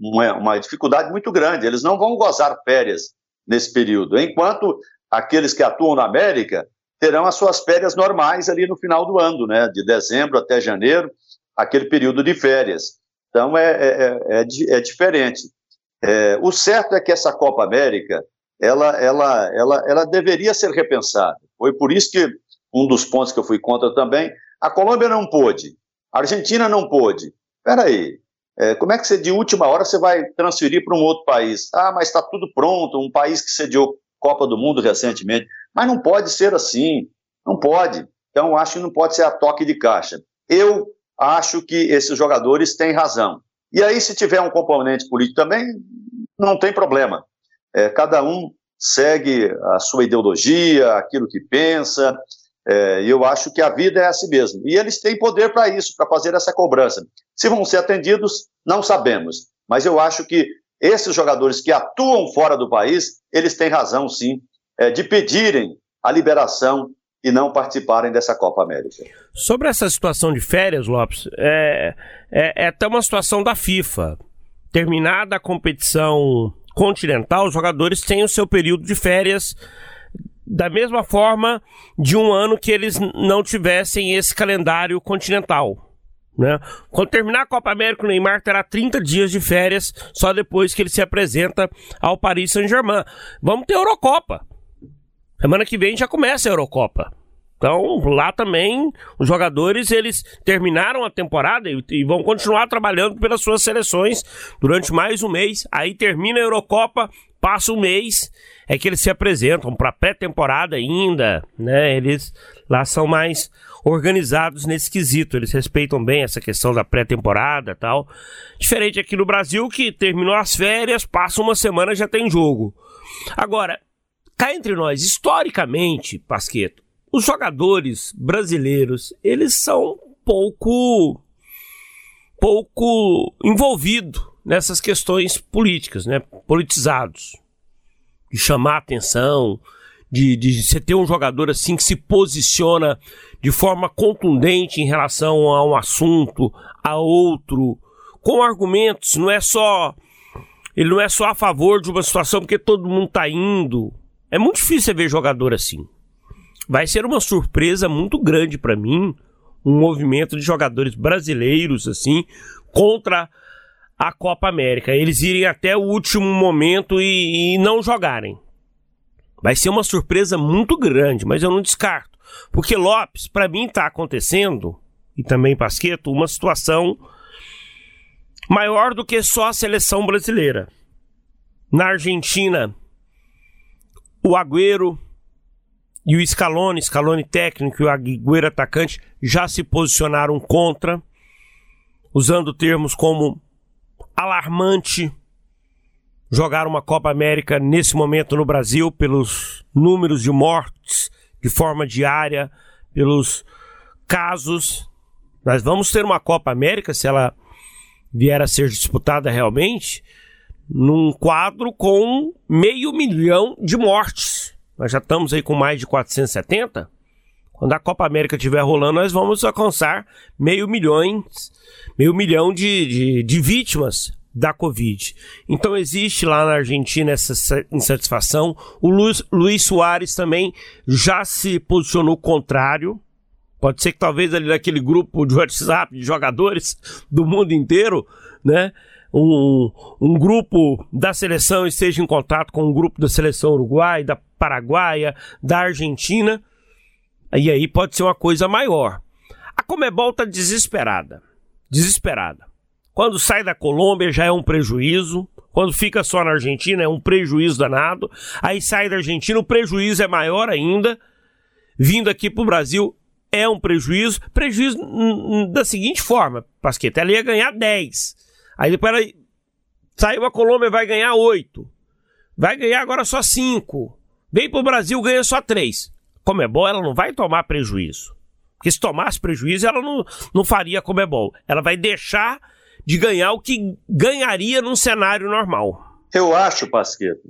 uma, uma, dificuldade muito grande. Eles não vão gozar férias nesse período, enquanto aqueles que atuam na América terão as suas férias normais ali no final do ano, né? de dezembro até janeiro, aquele período de férias. Então, é, é, é, é diferente. É, o certo é que essa Copa América ela, ela, ela, ela deveria ser repensada. Foi por isso que um dos pontos que eu fui contra também, a Colômbia não pôde, a Argentina não pôde. Espera aí, é, como é que você de última hora você vai transferir para um outro país? Ah, mas está tudo pronto, um país que sediou Copa do Mundo recentemente. Mas não pode ser assim, não pode. Então acho que não pode ser a toque de caixa. Eu acho que esses jogadores têm razão. E aí, se tiver um componente político também, não tem problema. É, cada um segue a sua ideologia, aquilo que pensa, é, eu acho que a vida é assim mesmo. E eles têm poder para isso, para fazer essa cobrança. Se vão ser atendidos, não sabemos. Mas eu acho que esses jogadores que atuam fora do país, eles têm razão, sim, é, de pedirem a liberação e não participarem dessa Copa América. Sobre essa situação de férias, Lopes, é, é, é até uma situação da FIFA. Terminada a competição continental, os jogadores têm o seu período de férias da mesma forma de um ano que eles não tivessem esse calendário continental. Né? Quando terminar a Copa América, o Neymar terá 30 dias de férias só depois que ele se apresenta ao Paris Saint-Germain. Vamos ter Eurocopa. Semana que vem já começa a Eurocopa. Então, lá também, os jogadores, eles terminaram a temporada e, e, vão continuar trabalhando pelas suas seleções durante mais um mês. Aí termina a Eurocopa, passa um mês, é que eles se apresentam para pré-temporada ainda, né? Eles lá são mais organizados nesse quesito, eles respeitam bem essa questão da pré-temporada tal. Diferente aqui no Brasil, que terminou as férias, passa uma semana já tem jogo. Agora, cá entre nós, historicamente, Pasqueto, os jogadores brasileiros, eles são pouco pouco envolvidos nessas questões políticas, né? Politizados. De chamar atenção, de, de você ter um jogador assim que se posiciona de forma contundente em relação a um assunto, a outro, com argumentos, não é só ele não é só a favor de uma situação porque todo mundo tá indo. É muito difícil ver jogador assim vai ser uma surpresa muito grande para mim um movimento de jogadores brasileiros assim contra a Copa América. Eles irem até o último momento e, e não jogarem. Vai ser uma surpresa muito grande, mas eu não descarto. Porque Lopes, para mim, está acontecendo, e também Pasqueto, uma situação maior do que só a seleção brasileira. Na Argentina, o Agüero, e o Scaloni, Scaloni técnico e o Agüero atacante já se posicionaram contra, usando termos como alarmante jogar uma Copa América nesse momento no Brasil pelos números de mortes de forma diária, pelos casos. Nós vamos ter uma Copa América se ela vier a ser disputada realmente num quadro com meio milhão de mortes nós já estamos aí com mais de 470. Quando a Copa América estiver rolando, nós vamos alcançar meio milhões, meio milhão de, de, de vítimas da Covid. Então existe lá na Argentina essa insatisfação. O Luiz, Luiz Soares também já se posicionou contrário. Pode ser que talvez ali naquele grupo de WhatsApp de jogadores do mundo inteiro, né? Um, um grupo da seleção esteja em contato com um grupo da seleção uruguai, da paraguaia, da Argentina. E aí pode ser uma coisa maior. A Comebol está desesperada. Desesperada. Quando sai da Colômbia já é um prejuízo. Quando fica só na Argentina é um prejuízo danado. Aí sai da Argentina, o prejuízo é maior ainda. Vindo aqui para o Brasil é um prejuízo. Prejuízo da seguinte forma: Pasqueta, ela ia ganhar 10. Aí depois ela saiu a Colômbia vai ganhar 8. Vai ganhar agora só 5. Vem pro Brasil, ganha só três. Comebol, ela não vai tomar prejuízo. Porque se tomasse prejuízo, ela não, não faria é bom. Ela vai deixar de ganhar o que ganharia num cenário normal. Eu acho, Pasqueto,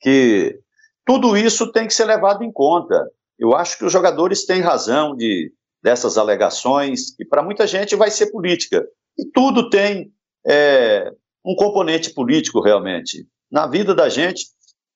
que tudo isso tem que ser levado em conta. Eu acho que os jogadores têm razão de dessas alegações, e para muita gente vai ser política. E tudo tem é, um componente político, realmente. Na vida da gente,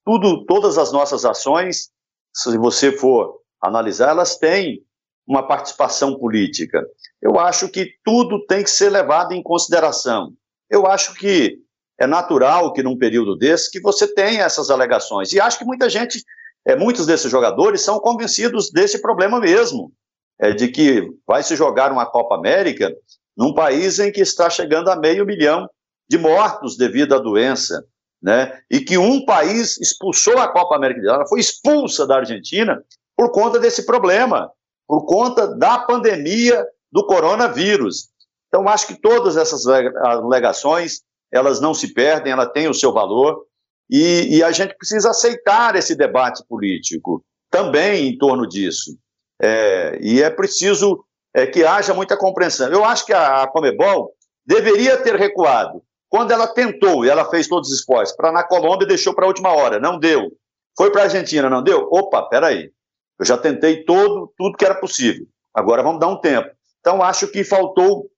tudo, todas as nossas ações, se você for analisar, elas têm uma participação política. Eu acho que tudo tem que ser levado em consideração. Eu acho que é natural que num período desse que você tenha essas alegações. E acho que muita gente, é, muitos desses jogadores são convencidos desse problema mesmo, é, de que vai se jogar uma Copa América num país em que está chegando a meio milhão de mortos devido à doença, né? E que um país expulsou a Copa América, ela foi expulsa da Argentina por conta desse problema, por conta da pandemia do coronavírus. Então, acho que todas essas alegações, elas não se perdem, ela tem o seu valor, e, e a gente precisa aceitar esse debate político também em torno disso. É, e é preciso é, que haja muita compreensão. Eu acho que a, a Comebol deveria ter recuado. Quando ela tentou, e ela fez todos os esportes, para na Colômbia deixou para a última hora, não deu. Foi para a Argentina, não deu? Opa, peraí. Eu já tentei todo, tudo que era possível. Agora vamos dar um tempo. Então, acho que faltou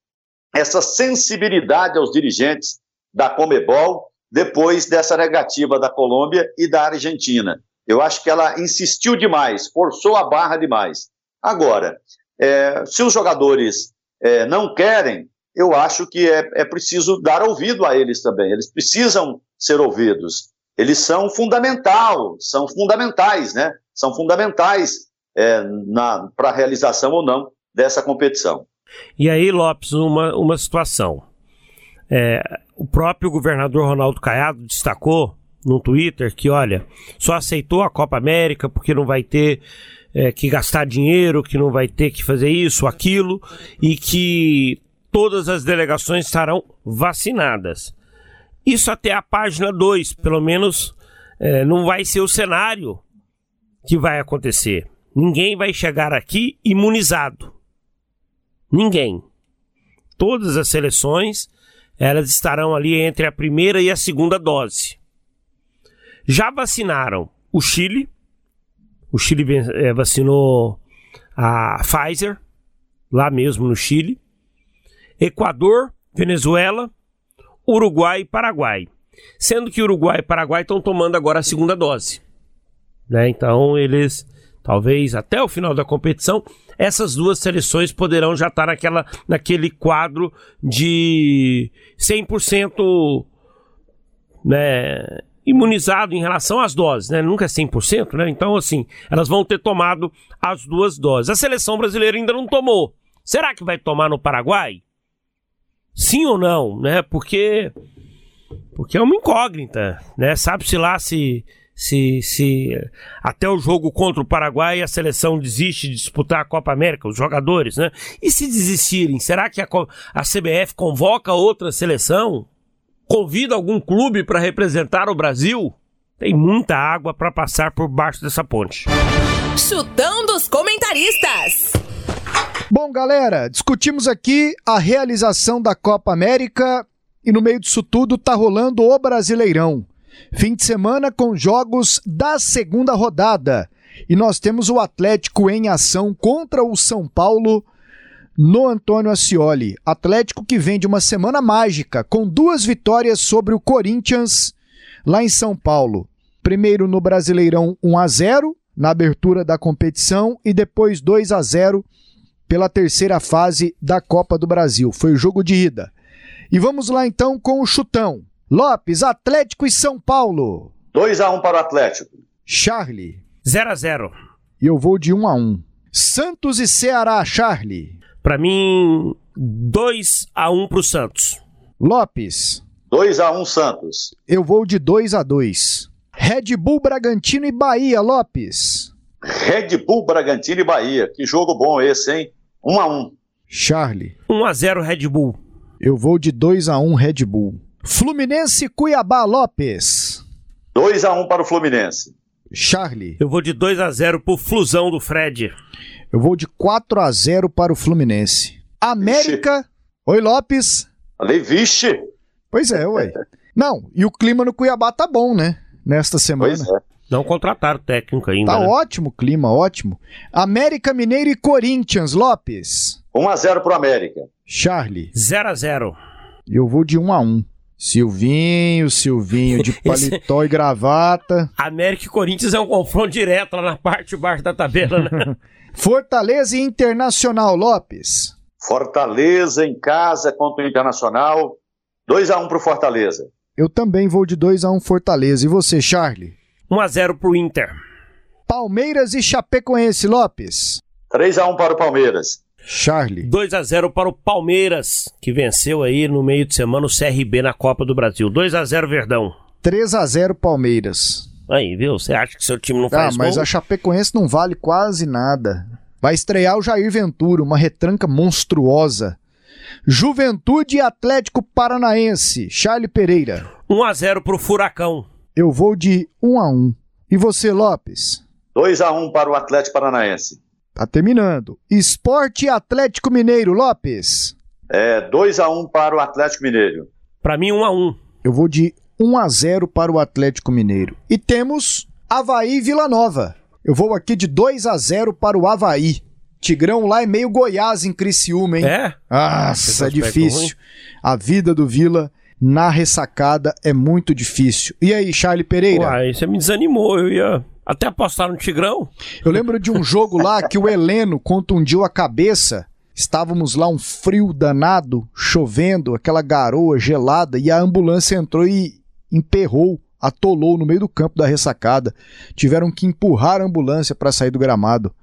essa sensibilidade aos dirigentes da Comebol depois dessa negativa da Colômbia e da Argentina. Eu acho que ela insistiu demais, forçou a barra demais. Agora, é, se os jogadores é, não querem, eu acho que é, é preciso dar ouvido a eles também. Eles precisam ser ouvidos. Eles são fundamental, são fundamentais, né? São fundamentais é, para a realização ou não dessa competição. E aí, Lopes, uma, uma situação. É, o próprio governador Ronaldo Caiado destacou no Twitter que, olha, só aceitou a Copa América porque não vai ter é, que gastar dinheiro, que não vai ter que fazer isso, aquilo, e que todas as delegações estarão vacinadas. Isso até a página 2, pelo menos é, não vai ser o cenário que vai acontecer. Ninguém vai chegar aqui imunizado. Ninguém. Todas as seleções, elas estarão ali entre a primeira e a segunda dose. Já vacinaram o Chile, o Chile é, vacinou a Pfizer, lá mesmo no Chile. Equador, Venezuela, Uruguai e Paraguai. Sendo que Uruguai e Paraguai estão tomando agora a segunda dose. Né? Então eles, talvez até o final da competição, essas duas seleções poderão já estar naquela, naquele quadro de 100% né, imunizado em relação às doses, né? Nunca é 100%, né? Então, assim, elas vão ter tomado as duas doses. A seleção brasileira ainda não tomou. Será que vai tomar no Paraguai? Sim ou não, né? Porque porque é uma incógnita, né? Sabe-se lá se se, se até o jogo contra o Paraguai a seleção desiste de disputar a Copa América, os jogadores, né? E se desistirem, será que a, a CBF convoca outra seleção? Convida algum clube para representar o Brasil? Tem muita água para passar por baixo dessa ponte. Chutão dos comentaristas. Bom, galera, discutimos aqui a realização da Copa América e no meio disso tudo tá rolando o Brasileirão. Fim de semana com jogos da segunda rodada. E nós temos o Atlético em ação contra o São Paulo no Antônio Ascioli. Atlético que vem de uma semana mágica, com duas vitórias sobre o Corinthians lá em São Paulo. Primeiro no Brasileirão 1 a 0 na abertura da competição e depois 2 a 0 pela terceira fase da Copa do Brasil. Foi o jogo de ida. E vamos lá então com o chutão. Lopes, Atlético e São Paulo. 2 a 1 para o Atlético. Charlie. 0 a 0 E eu vou de 1 a 1 Santos e Ceará, Charlie. Para mim, 2 a 1 pro Santos. Lopes. 2 a 1 Santos. Eu vou de 2 a 2 Red Bull Bragantino e Bahia, Lopes. Red Bull Bragantino e Bahia. Que jogo bom esse, hein? 1 a 1 Charlie. 1 a 0 Red Bull. Eu vou de 2 a 1 Red Bull. Fluminense Cuiabá, Lopes. 2 a 1 para o Fluminense. Charlie. Eu vou de 2 a 0 pro Flusão do Fred. Eu vou de 4 a 0 para o Fluminense. América. Oi, Lopes. Falei, vixe. Pois é, ué. Não, e o clima no Cuiabá tá bom, né? Nesta semana. Pois é. Não contrataram técnico ainda. Tá né? ótimo o clima, ótimo. América Mineiro e Corinthians, Lopes. 1 a 0 pro América. Charlie. 0 a 0 Eu vou de 1 a 1 Silvinho, Silvinho de paletó e gravata. América e Corinthians é um confronto direto lá na parte de baixo da tabela, né? Fortaleza e Internacional, Lopes. Fortaleza em casa contra o Internacional. 2 a 1 pro Fortaleza. Eu também vou de 2 a 1 Fortaleza. E você, Charlie? 1 a 0 pro Inter. Palmeiras e Chapecoense, Lopes. 3 a 1 para o Palmeiras. Charlie. 2 a 0 para o Palmeiras, que venceu aí no meio de semana o CRB na Copa do Brasil. 2 a 0 Verdão. 3 a 0 Palmeiras. Aí, viu? Você acha que seu time não Ah, faz mas gol? a Chapecoense não vale quase nada. Vai estrear o Jair Ventura, uma retranca monstruosa. Juventude e Atlético Paranaense, Charlie Pereira. 1 a 0 pro Furacão. Eu vou de 1 a 1. E você, Lopes? 2 a 1 para o Atlético Paranaense. Tá terminando. Esporte e Atlético Mineiro, Lopes. É 2 a 1 para o Atlético Mineiro. Pra mim 1 a 1. Eu vou de 1 a 0 para o Atlético Mineiro. E temos Havaí e Vila Nova. Eu vou aqui de 2 a 0 para o Havaí. Tigrão lá é meio Goiás em Criciúma, hein? É? Nossa, é difícil. ruim. A vida do Vila na ressacada é muito difícil. E aí, Charlie Pereira? Uai, você me desanimou. Eu ia até apostar no Tigrão. Eu lembro de um jogo lá que o Heleno contundiu a cabeça. Estávamos lá um frio danado, chovendo, aquela garoa gelada, e a ambulância entrou e emperrou, atolou no meio do campo da ressacada. Tiveram que empurrar a ambulância para sair do gramado.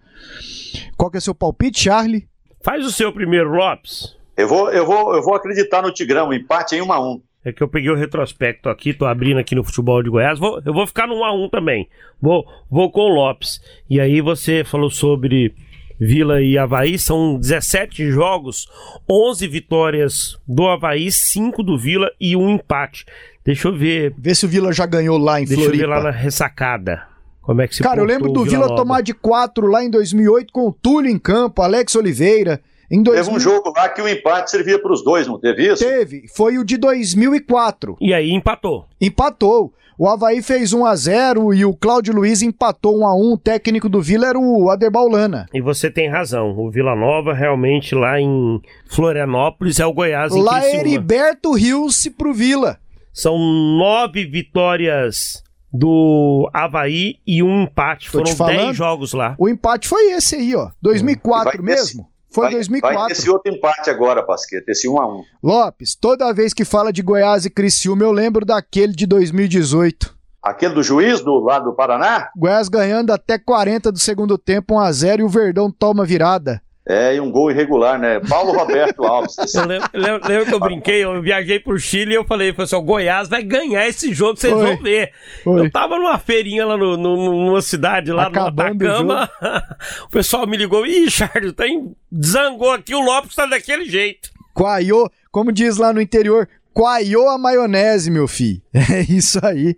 Qual que é seu palpite, Charlie? Faz o seu primeiro, Lopes. Eu vou, eu vou, eu vou acreditar no Tigrão, empate em 1 a 1. É que eu peguei o retrospecto aqui, tô abrindo aqui no futebol de Goiás. Vou- eu vou ficar no 1x1 também. Vou, vou com o Lopes. E aí você falou sobre Vila e Havaí. São 17 jogos, 11 vitórias do Havaí, 5 do Vila e um empate. Deixa eu ver. Vê se o Vila já ganhou lá em Deixa eu ver lá Floripa. na ressacada. Como é que se Cara, eu lembro do Vila Nova. tomar de 4 lá em 2008 com o Túlio em campo, Alex Oliveira. Em Teve 2000... um jogo lá que o empate servia para os dois, não teve isso? Teve, foi o de 2004. E aí empatou. Empatou. O Havaí fez 1 a 0 e o Cláudio Luiz empatou 1 a 1 O técnico do Vila era o Adebaulana. E você tem razão. O Vila Nova realmente lá em Florianópolis é o Goiás em Lá Criciúma. Heriberto Rios-se pro Vila. São nove vitórias do Havaí e um empate. Tô Foram falando. dez jogos lá. O empate foi esse aí, ó. 2004 Vai ter mesmo? Foi vai, 2004. Vai ter esse outro empate agora, Pasqueta, esse 1 a 1 Lopes, toda vez que fala de Goiás e Criciúma, eu lembro daquele de 2018. Aquele do juiz do lado do Paraná? Goiás ganhando até 40 do segundo tempo, 1 a 0 e o Verdão toma virada. É, e um gol irregular, né? Paulo Roberto Alves. Eu lembro, lembro- lembro que eu brinquei, eu viajei pro Chile e eu falei, falei assim, o Goiás vai ganhar esse jogo, vocês Foi. vão ver. Foi. Eu tava numa feirinha lá no, no- numa cidade lá Acabando no Atacama. o pessoal me ligou, ih, Charles, tem... desangou aqui, o Lopes tá daquele jeito. Coaiô, como diz lá no interior, coaiô a maionese, meu filho. É isso aí.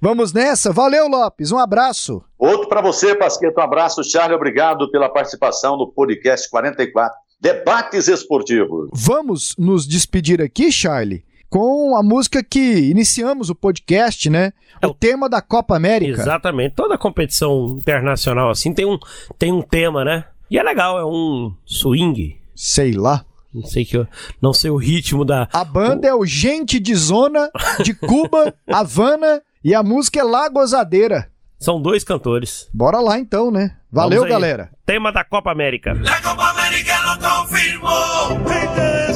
Vamos nessa? Valeu, Lopes. Um abraço. Outro para você, Pasqueta. Um abraço, Charlie. Obrigado pela participação no podcast 44. Debates esportivos. Vamos nos despedir aqui, Charlie, com a música que iniciamos o podcast, né? É O o- tema da Copa América. Exatamente. Toda competição internacional assim tem um, tem um tema, né? E é legal, é um swing. Sei lá. Não sei que eu, não sei o ritmo da. A banda é o Gente de Zona, de Cuba, Havana, e a música é La Gozadeira. São dois cantores. Bora lá então, né? Valeu, galera. Tema da Copa América. La Copa América lo confirmó.